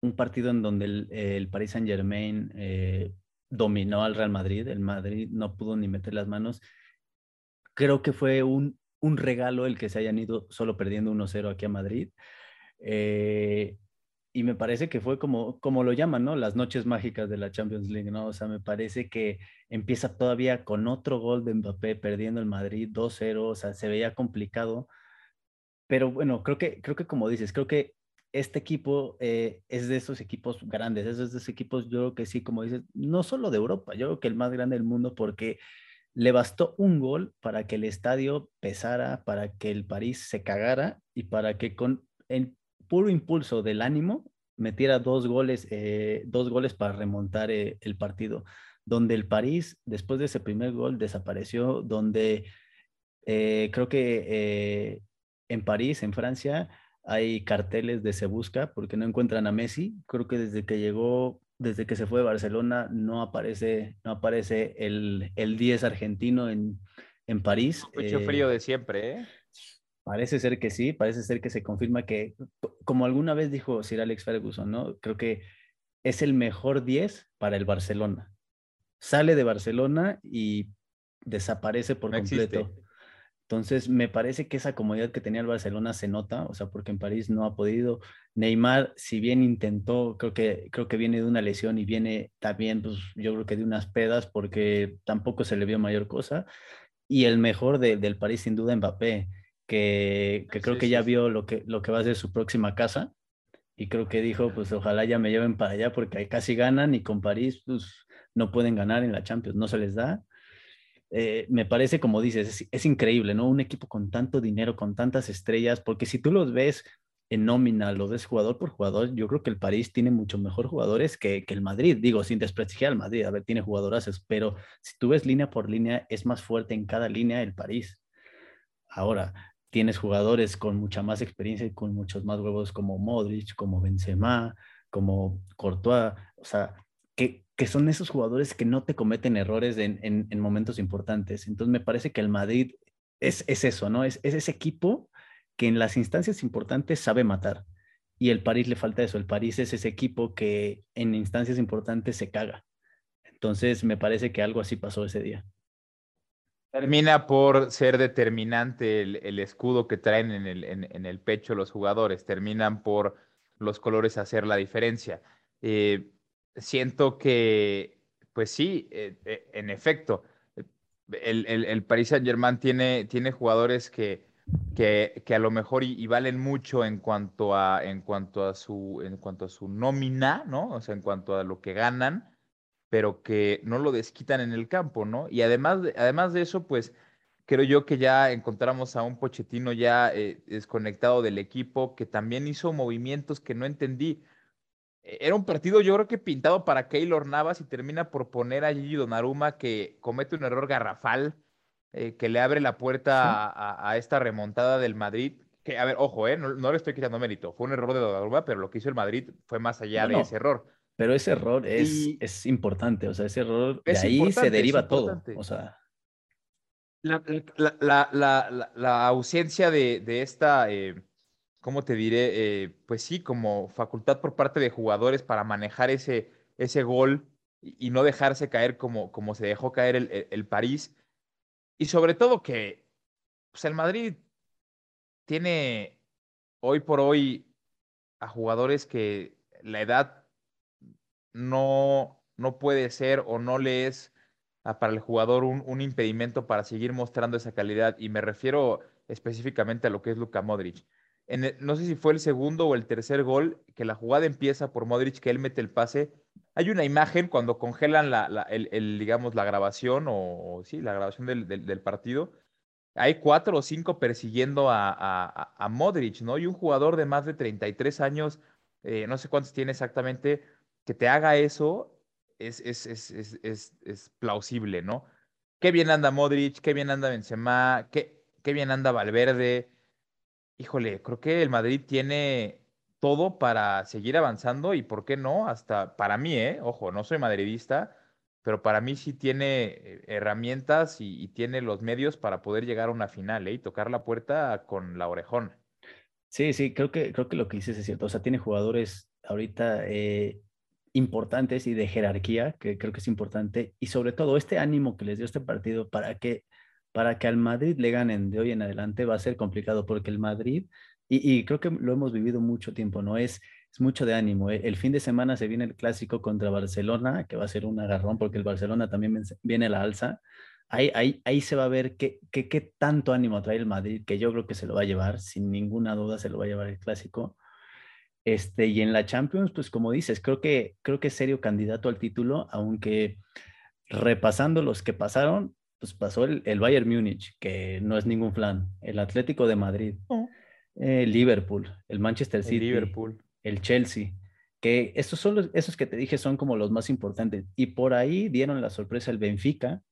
un partido en donde el, Paris Saint Germain eh, dominó al Real Madrid, el Madrid no pudo ni meter las manos. Creo que fue un, regalo el que se hayan ido solo perdiendo 1-0 aquí a Madrid. Eh, y me parece que fue como, como lo llaman, ¿no? Las noches mágicas de la Champions League, ¿no? O sea, me parece que empieza todavía con otro gol de Mbappé perdiendo el Madrid 2-0, o sea, se veía complicado. Pero bueno, creo que, creo que como dices, creo que este equipo eh, es de esos equipos grandes, es de esos equipos, yo creo que sí, como dices, no solo de Europa, yo creo que el más grande del mundo porque le bastó un gol para que el estadio pesara, para que el París se cagara y para que con puro impulso del ánimo metiera dos goles, eh, dos goles para remontar eh, el partido, donde el París, después de ese primer gol, desapareció, donde creo que en París, en Francia, hay carteles de se busca porque no encuentran a Messi. Creo que desde que llegó, desde que se fue de Barcelona, no aparece, no aparece el, el 10 argentino en, en París. Mucho eh, frío de siempre, ¿eh? Parece ser que sí, parece ser que se confirma que, como alguna vez dijo Sir Alex Ferguson, ¿no? Creo que es el mejor 10 para el Barcelona. Sale de Barcelona y desaparece por completo. Entonces, me parece que esa comodidad que tenía el Barcelona se nota, o sea, porque en París no ha podido. Neymar, si bien intentó, creo que, creo que viene de una lesión y viene también, pues yo creo que de unas pedas, porque tampoco se le vio mayor cosa. Y el mejor del París, sin duda, Mbappé, que, que creo que ya vio lo que, lo que va a ser su próxima casa. Y creo que dijo, pues ojalá ya me lleven para allá, porque ahí casi ganan y con París, pues no pueden ganar en la Champions, no se les da eh, me parece, como dices, es, increíble, ¿no? Un equipo con tanto dinero, con tantas estrellas, porque si tú los ves en nómina, lo ves jugador por jugador, yo creo que el París tiene mucho mejor jugadores que, el Madrid, digo, sin desprestigiar al Madrid, a ver, tiene jugadoras, pero si tú ves línea por línea, es más fuerte en cada línea el París. Ahora, tienes jugadores con mucha más experiencia y con muchos más huevos como Modric, como Benzema, como Courtois, o sea, que, que son esos jugadores que no te cometen errores en, en, momentos importantes. Entonces me parece que el Madrid es, es eso, ¿no? Es, es, ese equipo que en las instancias importantes sabe matar. Y el París le falta eso. El París es ese equipo que en instancias importantes se caga. Entonces me parece que algo así pasó ese día. Termina por ser determinante el, el escudo que traen en el, en, el, pecho los jugadores. Terminan por los colores hacer la diferencia. Eh, siento que, pues sí, eh, eh, en efecto, el, el, Paris Saint Germain tiene, tiene jugadores que, que, a lo mejor y, valen mucho en cuanto a, en cuanto a su, en cuanto a su nómina, ¿no? O sea, en cuanto a lo que ganan, pero que no lo desquitan en el campo, ¿no? Y además, además de eso, pues creo yo que ya encontramos a un Pochettino ya eh, desconectado del equipo, que también hizo movimientos que no entendí. Era un partido, yo creo que pintado para Keylor Navas y termina por poner a Gigi Donnarumma que comete un error garrafal, eh, que le abre la puerta a, esta remontada del Madrid. Que, a ver, ojo, eh, no, le estoy quitando mérito. Fue un error de Donnarumma, pero lo que hizo el Madrid fue más allá de ese error. Pero ese error es, es importante, o sea, ese error, de ahí se deriva todo. O sea. La, la, ausencia de, de esta. Eh, ¿cómo te diré? Eh, pues sí, como facultad por parte de jugadores para manejar ese, ese gol y, no dejarse caer como, como se dejó caer el, el, París. Y sobre todo que pues el Madrid tiene hoy por hoy a jugadores que la edad no, no puede ser o no le es para el jugador un, un, impedimento para seguir mostrando esa calidad. Y me refiero específicamente a lo que es Luka Modric no sé si fue el segundo o el tercer gol, que la jugada empieza por Modric, que él mete el pase. Hay una imagen cuando congelan la, el, digamos, la grabación, o, sí, la grabación del, partido. Hay cuatro o cinco persiguiendo a, Modric, ¿no? Y un jugador de más de 33 años, eh, no sé cuántos tiene exactamente, que te haga eso es, es, es, es, plausible, ¿no? Qué bien anda Modric, qué bien anda Benzema, qué, qué bien anda Valverde híjole, creo que el Madrid tiene todo para seguir avanzando y por qué no, hasta para mí, ¿eh? ojo, no soy madridista, pero para mí sí tiene eh, herramientas y, tiene los medios para poder llegar a una final ¿eh? y tocar la puerta con la orejón. Sí, sí, creo que, creo que lo que dices es cierto. O sea, tiene jugadores ahorita eh, importantes y de jerarquía, que creo que es importante, y sobre todo este ánimo que les dio este partido para que para que al Madrid le ganen de hoy en adelante va a ser complicado porque el Madrid, y, creo que lo hemos vivido mucho tiempo, ¿no? Es, es mucho de ánimo. ¿eh? El fin de semana se viene el clásico contra Barcelona, que va a ser un agarrón porque el Barcelona también viene a la alza. Ahí, ahí, ahí se va a ver qué, qué, qué tanto ánimo trae el Madrid, que yo creo que se lo va a llevar, sin ninguna duda se lo va a llevar el clásico. Este, y en la Champions, pues como dices, creo que, creo que es serio candidato al título, aunque repasando los que pasaron, pues pasó el, el Bayern Múnich, que no es ningún flan, el Atlético de Madrid, eh, Liverpool, el Manchester City, Liverpool el Chelsea, que estos son los, esos que te dije son como los más importantes. Y por ahí dieron la sorpresa el Benfica,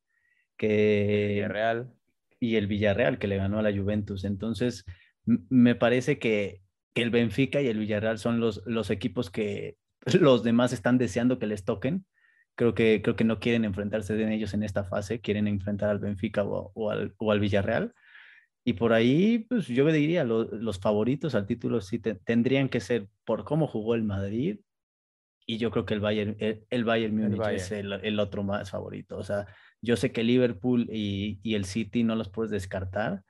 que... El Villarreal. Y el Villarreal, que le ganó a la Juventus. Entonces, me parece que, que, el Benfica y el Villarreal son los, los equipos que los demás están deseando que les toquen. Creo que, creo que no quieren enfrentarse de ellos en esta fase, quieren enfrentar al Benfica o, o, al, o al Villarreal. Y por ahí, pues yo diría, los favoritos al título sí tendrían que ser por cómo jugó el Madrid. Y yo creo que el Bayern, el, Bayern Múnich es el, otro más favorito. O sea, yo sé que Liverpool y, y, el City no los puedes descartar,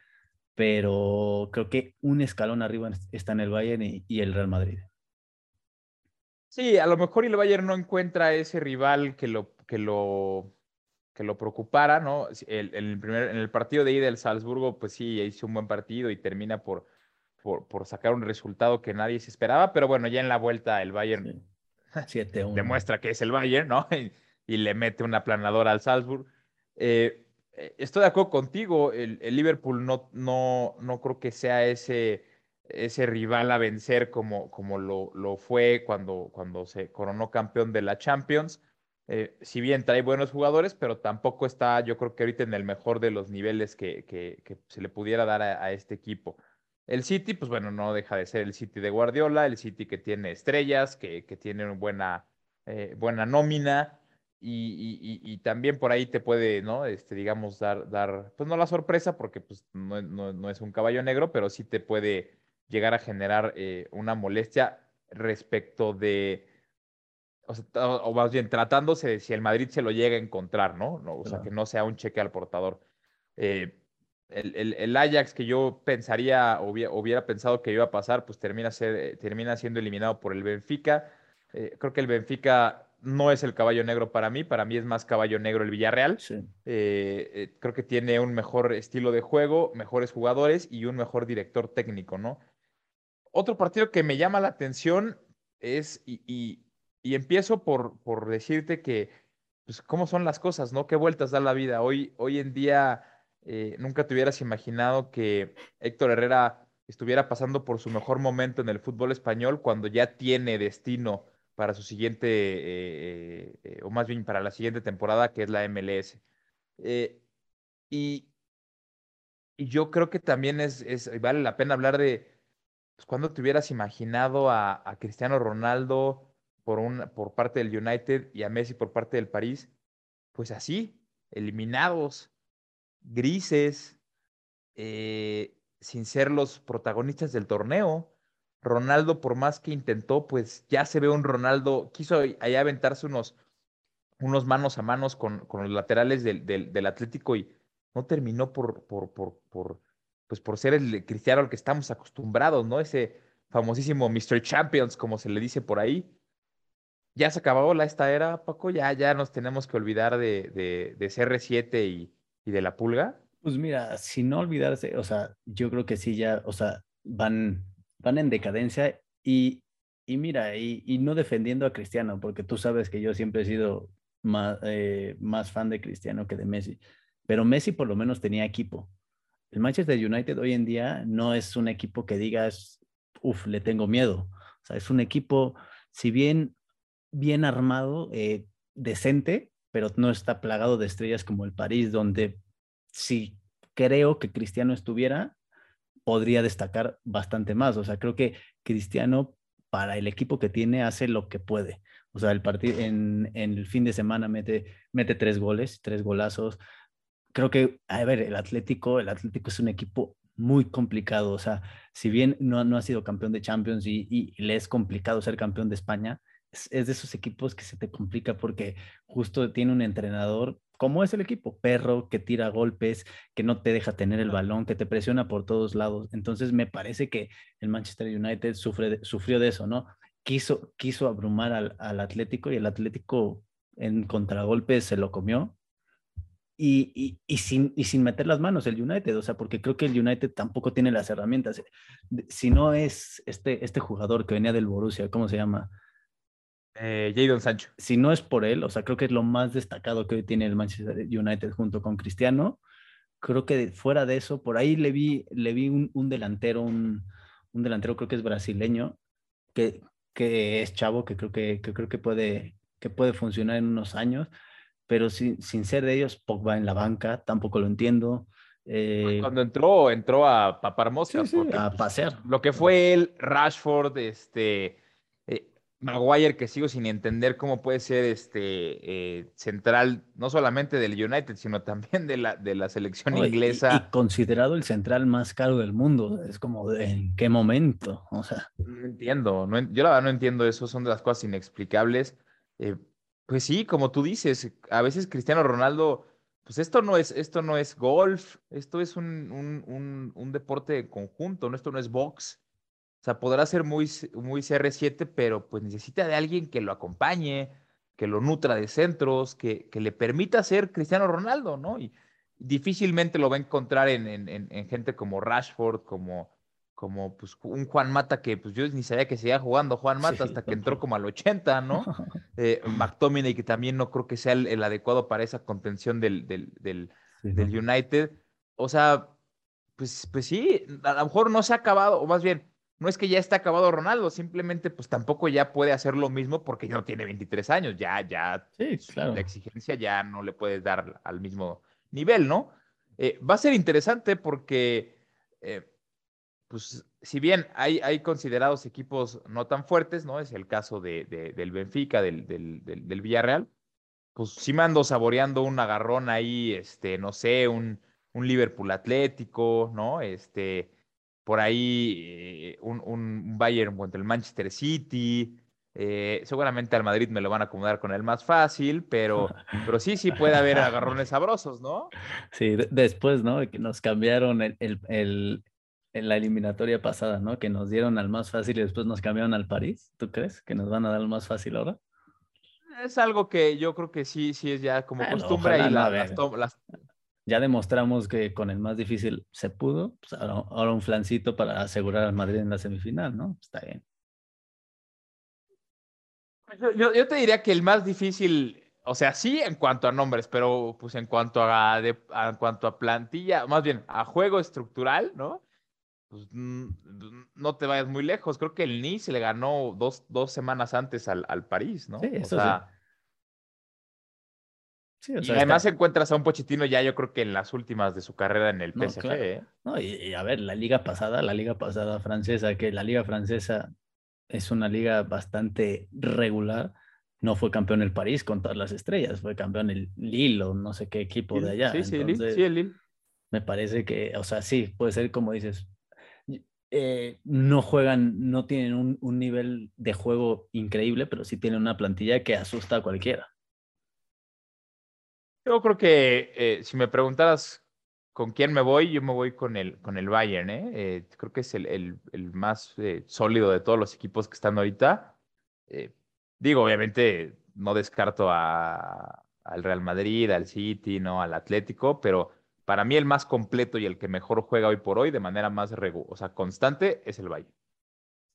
pero creo que un escalón arriba está en el Bayern y, y el Real Madrid. Sí, a lo mejor el Bayern no encuentra ese rival que lo, que lo que lo preocupara, ¿no? El, el primer, en el partido de ida del Salzburgo, pues sí, hizo un buen partido y termina por, por, sacar un resultado que nadie se esperaba, pero bueno, ya en la vuelta el Bayern demuestra que es el Bayern, ¿no? Y, le mete una planadora al Salzburg. Eh, estoy de acuerdo contigo, el, Liverpool no, no, no creo que sea ese, ese rival a vencer como, como lo, lo fue cuando, cuando se coronó campeón de la Champions. Eh, si bien trae buenos jugadores, pero tampoco está, yo creo que ahorita en el mejor de los niveles que, que, se le pudiera dar a, este equipo. El City, pues bueno, no deja de ser el City de Guardiola, el City que tiene estrellas, que, que tiene buena, eh, buena nómina y, y, también por ahí te puede, ¿no? Este, digamos, dar, dar, pues no la sorpresa porque pues no, no, no es un caballo negro, pero sí te puede llegar a generar eh, una molestia respecto de o, más bien tratándose de si el Madrid se lo llega a encontrar, ¿no? o sea, que no sea un cheque al portador. Eh, el, el, Ajax que yo pensaría, o hubiera, pensado que iba a pasar, pues termina, ser, termina siendo eliminado por el Benfica. Eh, creo que el Benfica no es el caballo negro para mí, para mí es más caballo negro el Villarreal. Eh, creo que tiene un mejor estilo de juego, mejores jugadores y un mejor director técnico, ¿no? Otro partido que me llama la atención es, y, y empiezo por, por decirte que, pues, cómo son las cosas, ¿no? Qué vueltas da la vida. Hoy, hoy en día eh, nunca te hubieras imaginado que Héctor Herrera estuviera pasando por su mejor momento en el fútbol español cuando ya tiene destino para su siguiente, eh, eh, o más bien para la siguiente temporada, que es la MLS. y, y yo creo que también es, es vale la pena hablar de, pues, cuando te hubieras imaginado a, a Cristiano Ronaldo por, un, por parte del United y a Messi por parte del París, pues así, eliminados, grises, eh, sin ser los protagonistas del torneo. Ronaldo, por más que intentó, pues ya se ve un Ronaldo, quiso allá aventarse unos, unos manos a manos con, con los laterales del, del, Atlético y no terminó por, por, por, por, pues por ser el cristiano al que estamos acostumbrados, ¿no? Ese famosísimo Mr. Champions, como se le dice por ahí ya se acabó la, esta era, Paco, ya, ya nos tenemos que olvidar de, de, de CR7 y, y, de la pulga. Pues mira, si no olvidarse, o sea, yo creo que sí, ya, o sea, van, van en decadencia y, y mira, y, y no defendiendo a Cristiano, porque tú sabes que yo siempre he sido más, eh, más fan de Cristiano que de Messi, pero Messi por lo menos tenía equipo. El Manchester United hoy en día no es un equipo que digas, uff, le tengo miedo. O sea, es un equipo, si bien bien armado, eh, decente, pero no está plagado de estrellas como el París, donde si creo que Cristiano estuviera, podría destacar bastante más. O sea, creo que Cristiano para el equipo que tiene hace lo que puede. O sea, el partido en, el fin de semana mete, mete tres goles, tres golazos. Creo que, a ver, el Atlético, el Atlético es un equipo muy complicado. O sea, si bien no, no ha sido campeón de Champions y, le es complicado ser campeón de España, es, de esos equipos que se te complica porque justo tiene un entrenador, como es el equipo, perro, que tira golpes, que no te deja tener el balón, que te presiona por todos lados. Entonces me parece que el Manchester United sufre sufrió de eso, ¿no? quiso, quiso abrumar al, al Atlético y el Atlético en contragolpe se lo comió. Y, y, y, sin, y sin meter las manos el United, o sea, porque creo que el United tampoco tiene las herramientas. Si no es este, este jugador que venía del Borussia, ¿cómo se llama? Eh, Jadon Sancho. Si no es por él, o sea, creo que es lo más destacado que hoy tiene el Manchester United junto con Cristiano. Creo que fuera de eso, por ahí le vi, le vi un, un delantero, un, un, delantero creo que es brasileño, que, que es chavo, que creo que, que, creo que puede, que puede funcionar en unos años, pero sin, sin ser de ellos, Pogba en la banca, tampoco lo entiendo. Eh, Cuando entró, entró a papar. Sí, sí, a pasear. Lo que fue él, Rashford, este, Maguire, que sigo sin entender cómo puede ser este eh, central, no solamente del United, sino también de la, de la selección No, inglesa. Y, y considerado el central más caro del mundo. Es como, ¿en qué momento? O sea, No entiendo, no yo la verdad no entiendo eso, son de las cosas inexplicables. Eh, pues sí, como tú dices, a veces Cristiano Ronaldo, pues esto no es, esto no es golf, esto es un, un, un, un deporte conjunto, ¿no? Esto no es box. O sea, podrá ser muy, muy CR7, pero pues necesita de alguien que lo acompañe, que lo nutra de centros, que, que le permita ser Cristiano Ronaldo, ¿no? Y difícilmente lo va a encontrar en, en- en- en gente como Rashford, como, como pues, un Juan Mata que pues yo ni sabía que seguía jugando Juan Mata Sí, hasta que entró como al 80, ¿no? Eh, McTominay, que también no creo que sea el, el adecuado para esa contención del, del, del, sí, del no. United. O sea, pues, pues sí, a lo mejor no se ha acabado, o más bien, no es que ya está acabado Ronaldo, simplemente pues tampoco ya puede hacer lo mismo porque ya no tiene 23 años, ya, ya, Sí, claro. la exigencia ya no le puedes dar al mismo nivel, ¿no? Eh, va a ser interesante porque, eh, pues, si bien hay, hay considerados equipos no tan fuertes, ¿no? Es el caso de, de- del Benfica, del, del, del, del Villarreal, pues sí me ando saboreando un agarrón ahí, este, no sé, un, un Liverpool Atlético, ¿no? Este, por ahí eh, un, un Bayern contra el Manchester City. eh, seguramente al Madrid me lo van a acomodar con el más fácil, pero, pero sí, sí puede haber agarrones sabrosos, ¿no? Sí, de- después, ¿no? Que nos cambiaron el, el, el- en la eliminatoria pasada, ¿no? Que nos dieron al más fácil y después nos cambiaron al París. ¿Tú crees que nos van a dar el más fácil ahora? Es algo que yo creo que sí, sí es ya como Bueno, costumbre y la- las, las- Ya demostramos que con el más difícil se pudo. Pues ahora, ahora un flancito para asegurar al Madrid en la semifinal, ¿no? Está bien. Yo, yo- yo te diría que el más difícil, o sea, sí en cuanto a nombres, pero pues en cuanto a, de- a- en cuanto a plantilla, más bien a juego estructural, ¿no? Pues no te vayas muy lejos. Creo que el Nice le ganó dos, dos semanas antes al, al París, ¿no? Sí, O eso sí. sea, Sí, o y además está- encuentras a un Pochettino ya yo creo que en las últimas de su carrera en el No, PSG, claro. ¿eh? No, y, y a ver, la liga pasada, la liga pasada francesa, que la liga francesa es una liga bastante regular. No fue campeón el París con todas las estrellas, fue campeón el Lille o no sé qué equipo de allá. Sí, sí, el Lille, Entonces, sí, el Lille. me parece que, o sea, sí, puede ser como dices, eh, no juegan, no tienen un, un nivel de juego increíble, pero sí tienen una plantilla que asusta a cualquiera. Yo creo que eh, si me preguntaras con quién me voy, yo me voy con el, con el Bayern, ¿eh? Eh, creo que es el, el- el más eh, sólido de todos los equipos que están ahorita. Digo, obviamente no descarto a- al Real Madrid, al City, ¿no? Al Atlético, pero para mí el más completo y el que mejor juega hoy por hoy de manera más regu- o sea, constante es el Bayern.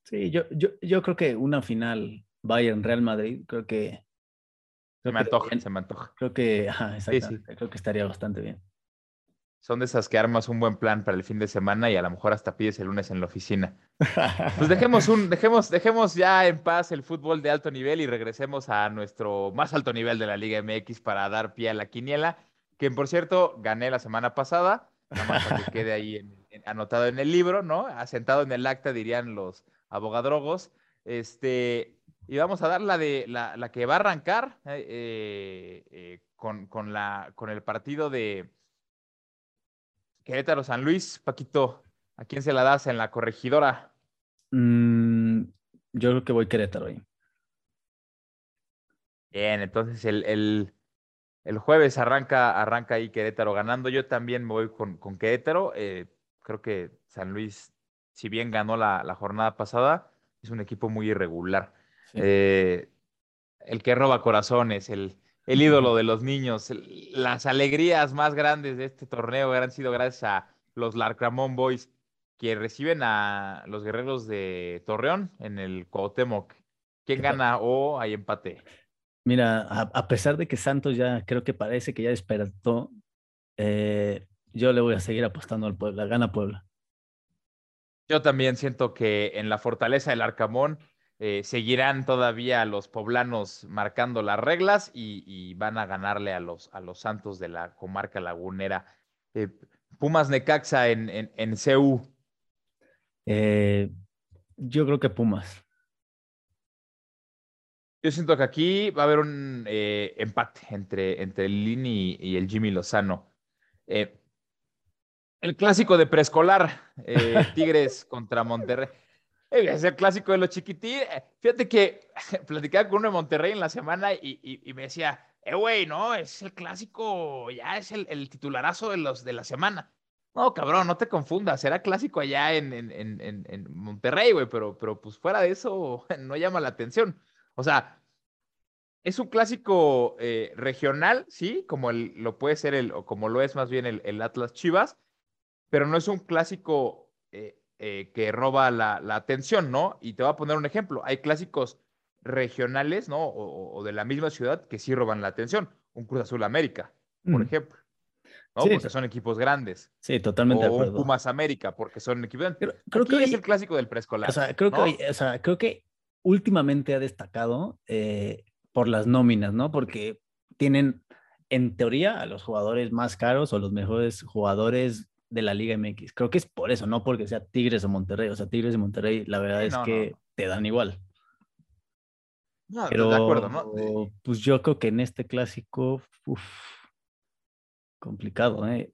Sí, yo, yo, yo creo que una final Bayern-Real Madrid, creo que... Se me antoja, se me antoja. Creo que, sí. creo que estaría bastante bien. Son de esas que armas un buen plan para el fin de semana y a lo mejor hasta pides el lunes en la oficina. Pues dejemos un, dejemos, dejemos ya en paz el fútbol de alto nivel y regresemos a nuestro más alto nivel de la Liga MX para dar pie a la quiniela, que por cierto gané la semana pasada, nada más para que quede ahí en- en- anotado en el libro, ¿no? Asentado en el acta, dirían los abogadrogos. Este, y vamos a dar la de la, la que va a arrancar eh, eh, con, con la, con el partido de Querétaro San Luis. Paquito, ¿a quién se la das en la corregidora? Mm, yo creo que voy Querétaro ahí. Bien, entonces el, el, el jueves arranca, arranca ahí Querétaro ganando. Yo también me voy con, con Querétaro. Eh, creo que San Luis, si bien ganó la, la jornada pasada, es un equipo muy irregular. Eh, el que roba corazones, el, el ídolo de los niños. Las alegrías más grandes de este torneo han sido gracias a los Larcramón Boys, que reciben a los guerreros de Torreón en el Cuauhtémoc. ¿Quién gana o hay empate? Mira, a, pesar de que Santos ya creo que parece que ya despertó, eh, yo le voy a seguir apostando al Puebla. Gana Puebla. Yo también siento que en la fortaleza del Arcamón eh, seguirán todavía los poblanos marcando las reglas y, van a ganarle a los, a los Santos de la comarca lagunera. Eh, Pumas Necaxa en, en, en CU. yo creo que Pumas. Yo siento que aquí va a haber un eh, empate entre, entre el Lini y, el Jimmy Lozano. Eh, el clásico de preescolar, eh, Tigres contra Monterrey. Es el clásico de los chiquitines. Fíjate que platicaba con uno de Monterrey en la semana y, me decía, eh, güey, no, es el clásico, ya es el, titularazo de, los, de la semana. No, cabrón, no te confundas, será clásico allá en, en, en, en Monterrey, güey, pero, pero pues fuera de eso no llama la atención. O sea, es un clásico eh, regional, sí, como el, lo puede ser el, o como lo es más bien el, Atlas Chivas, pero no es un clásico eh, eh, que roba la, atención, ¿no? Y te voy a poner un ejemplo. Hay clásicos regionales, ¿no? O, de la misma ciudad que sí roban la atención. Un Cruz Azul América, por mm. ejemplo. ¿no? Porque son equipos grandes. Sí, totalmente de acuerdo. Un Pumas América, porque son equipos grandes. Creo, que es el clásico del preescolar. O sea, creo que, o sea, creo que últimamente ha destacado eh, por las nóminas, ¿no? Porque tienen, en teoría, a los jugadores más caros o los mejores jugadores de la Liga MX. Creo que es por eso, no porque sea Tigres o Monterrey. O sea, Tigres y Monterrey, la verdad es que te dan igual. No, Pero, de acuerdo, ¿no? Pues yo creo que en este clásico, uf, complicado, ¿eh?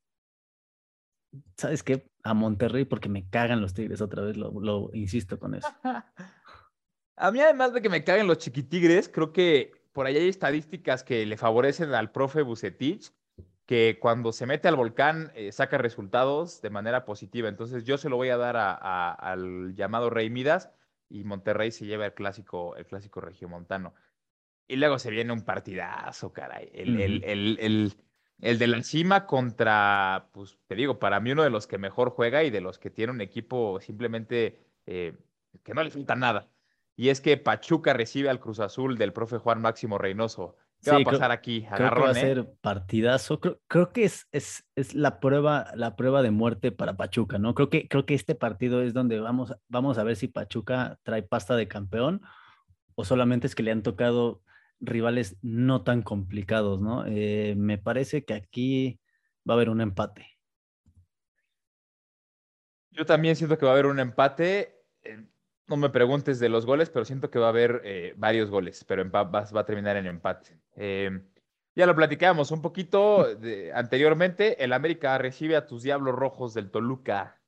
¿Sabes qué? A Monterrey porque me cagan los Tigres otra vez, lo, lo insisto con eso. A mí, además de que me caguen los chiquitigres, creo que por ahí hay estadísticas que le favorecen al profe Bucetich, que cuando se mete al volcán eh, saca resultados de manera positiva. Entonces yo se lo voy a dar al llamado Rey Midas y Monterrey se lleva el clásico, el clásico regiomontano. Y luego se viene un partidazo, caray. El, el, el, de la encima contra, pues te digo, para mí uno de los que mejor juega y de los que tiene un equipo simplemente eh, que no le falta nada y es que Pachuca recibe al Cruz Azul del profe Juan Máximo Reynoso. ¿Qué va a pasar aquí? creo que va a ¿eh? ser partidazo. Creo, que es, es, es, la, prueba, la prueba de muerte para Pachuca, ¿no? Creo que, creo que este partido es donde vamos, vamos a ver si Pachuca trae pasta de campeón o solamente es que le han tocado rivales no tan complicados, ¿no? Eh, me parece que aquí va a haber un empate. Yo también siento que va a haber un empate. No me preguntes de los goles, pero siento que va a haber eh, varios goles, pero va, va, a terminar en empate. Eh, ya lo platicábamos un poquito anteriormente. El América recibe a tus Diablos Rojos del Toluca.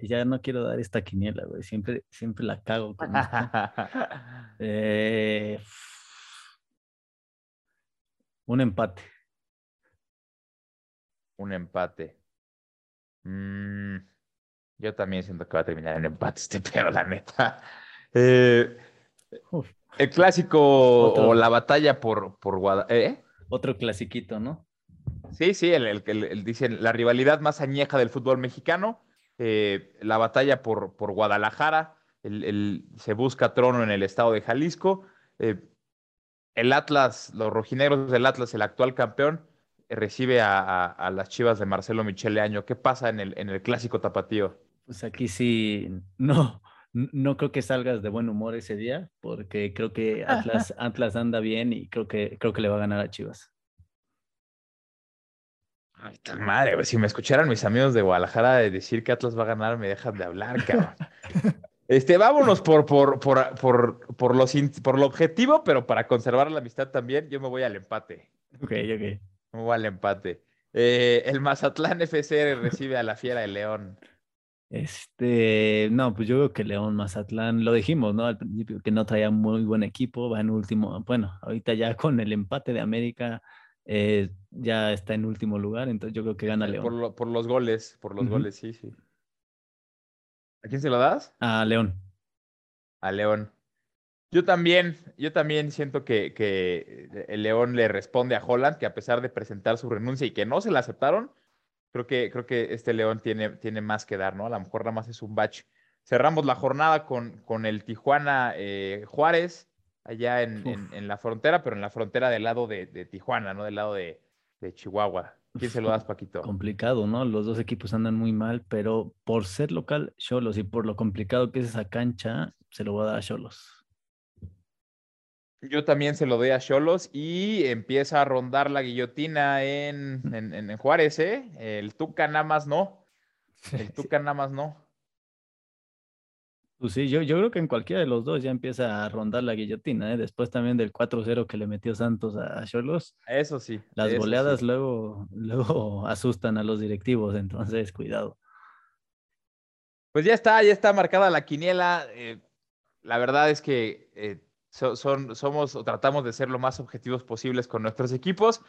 Ya, no quiero dar esta quiniela, güey. Siempre, siempre la cago. Con eh, un empate. Un empate. Mm. Yo también siento que va a terminar en empate este pero la neta. Eh, el clásico o la batalla por, por Guadalajara. ¿eh? Otro clasiquito, ¿no? Sí, sí, el, el, dicen la rivalidad más añeja del fútbol mexicano. Eh, la batalla por, por Guadalajara. se busca trono en el estado de Jalisco. el Atlas, los rojinegros del Atlas, el actual campeón, recibe a, las chivas de Marcelo Michele Año. ¿Qué pasa en el, en el clásico tapatío? Pues aquí sí, no, no creo que salgas de buen humor ese día, porque creo que Atlas, Atlas anda bien y creo que, creo que le va a ganar a Chivas. Ay, tan madre, si me escucharan mis amigos de Guadalajara de decir que Atlas va a ganar, me dejan de hablar, cabrón. Este, vámonos por, por, por, por, por, los, por lo objetivo, pero para conservar la amistad también, yo me voy al empate. Ok, ok. Me voy al empate. Eh, el Mazatlán FC recibe a la Fiera de León. Este, no, pues yo creo que León Mazatlán, lo dijimos, ¿no? Al principio que no traía muy buen equipo, va en último, bueno, ahorita ya con el empate de América eh, ya está en último lugar, entonces yo creo que gana León. Por, los goles, por los goles, sí, sí. ¿A quién se lo das? A León. A León. Yo también, yo también siento que, que, el León le responde a Holland, que a pesar de presentar su renuncia y que no se la aceptaron, creo que, creo que este León tiene, tiene más que dar, ¿no? A lo mejor nada más es un batch. Cerramos la jornada con, con el Tijuana eh, Juárez, allá en, en, la frontera, pero en la frontera del lado de, de Tijuana, ¿no? Del lado de, de Chihuahua. ¿Quién se lo das, Paquito? Complicado, ¿no? Los dos equipos andan muy mal, pero por ser local, Cholos, y por lo complicado que es esa cancha, se lo voy a dar a Cholos. Yo también se lo doy a Cholos y empieza a rondar la guillotina en, en, Juárez, ¿eh? El Tuca nada más no. El Tuca nada más no. Pues sí, yo, yo creo que en cualquiera de los dos ya empieza a rondar la guillotina, ¿eh? Después también del 4-0 que le metió Santos a Cholos. Eso sí. Las goleadas Luego, luego asustan a los directivos, entonces cuidado. Pues ya está, ya está marcada la quiniela. Eh, la verdad es que eh, son, somos o tratamos de ser lo más objetivos posibles con nuestros equipos.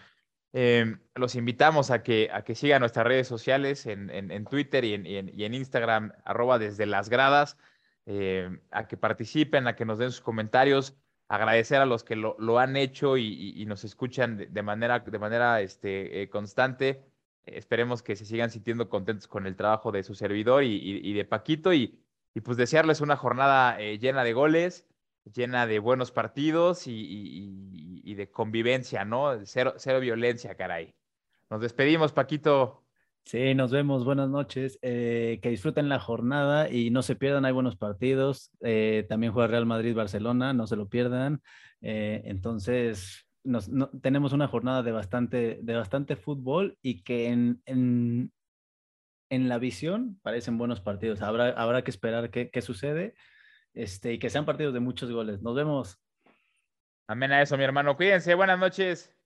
Em, los invitamos a que, a que sigan nuestras redes sociales en, en, Twitter y en, y en, Instagram, arroba desde las gradas, em, a que participen, a que nos den sus comentarios, agradecer a los que lo, lo han hecho y, y, nos escuchan de, manera, de manera este, eh, constante. Esperemos que se sigan sintiendo contentos con el trabajo de su servidor y, de Paquito y, pues desearles una jornada eh, llena de goles llena de buenos partidos y, de convivencia, ¿no? Cero, cero, violencia, caray. Nos despedimos, Paquito. Sí, nos vemos, buenas noches. Eh, que disfruten la jornada y no se pierdan, hay buenos partidos. Eh, también juega Real Madrid-Barcelona, no se lo pierdan. Eh, entonces, nos, tenemos una jornada de bastante, de bastante fútbol y que en, en, en la visión parecen buenos partidos. Habrá, habrá que esperar qué, qué sucede este, y que sean partidos de muchos goles. Nos vemos. Amén a eso, mi hermano. Cuídense. Buenas noches.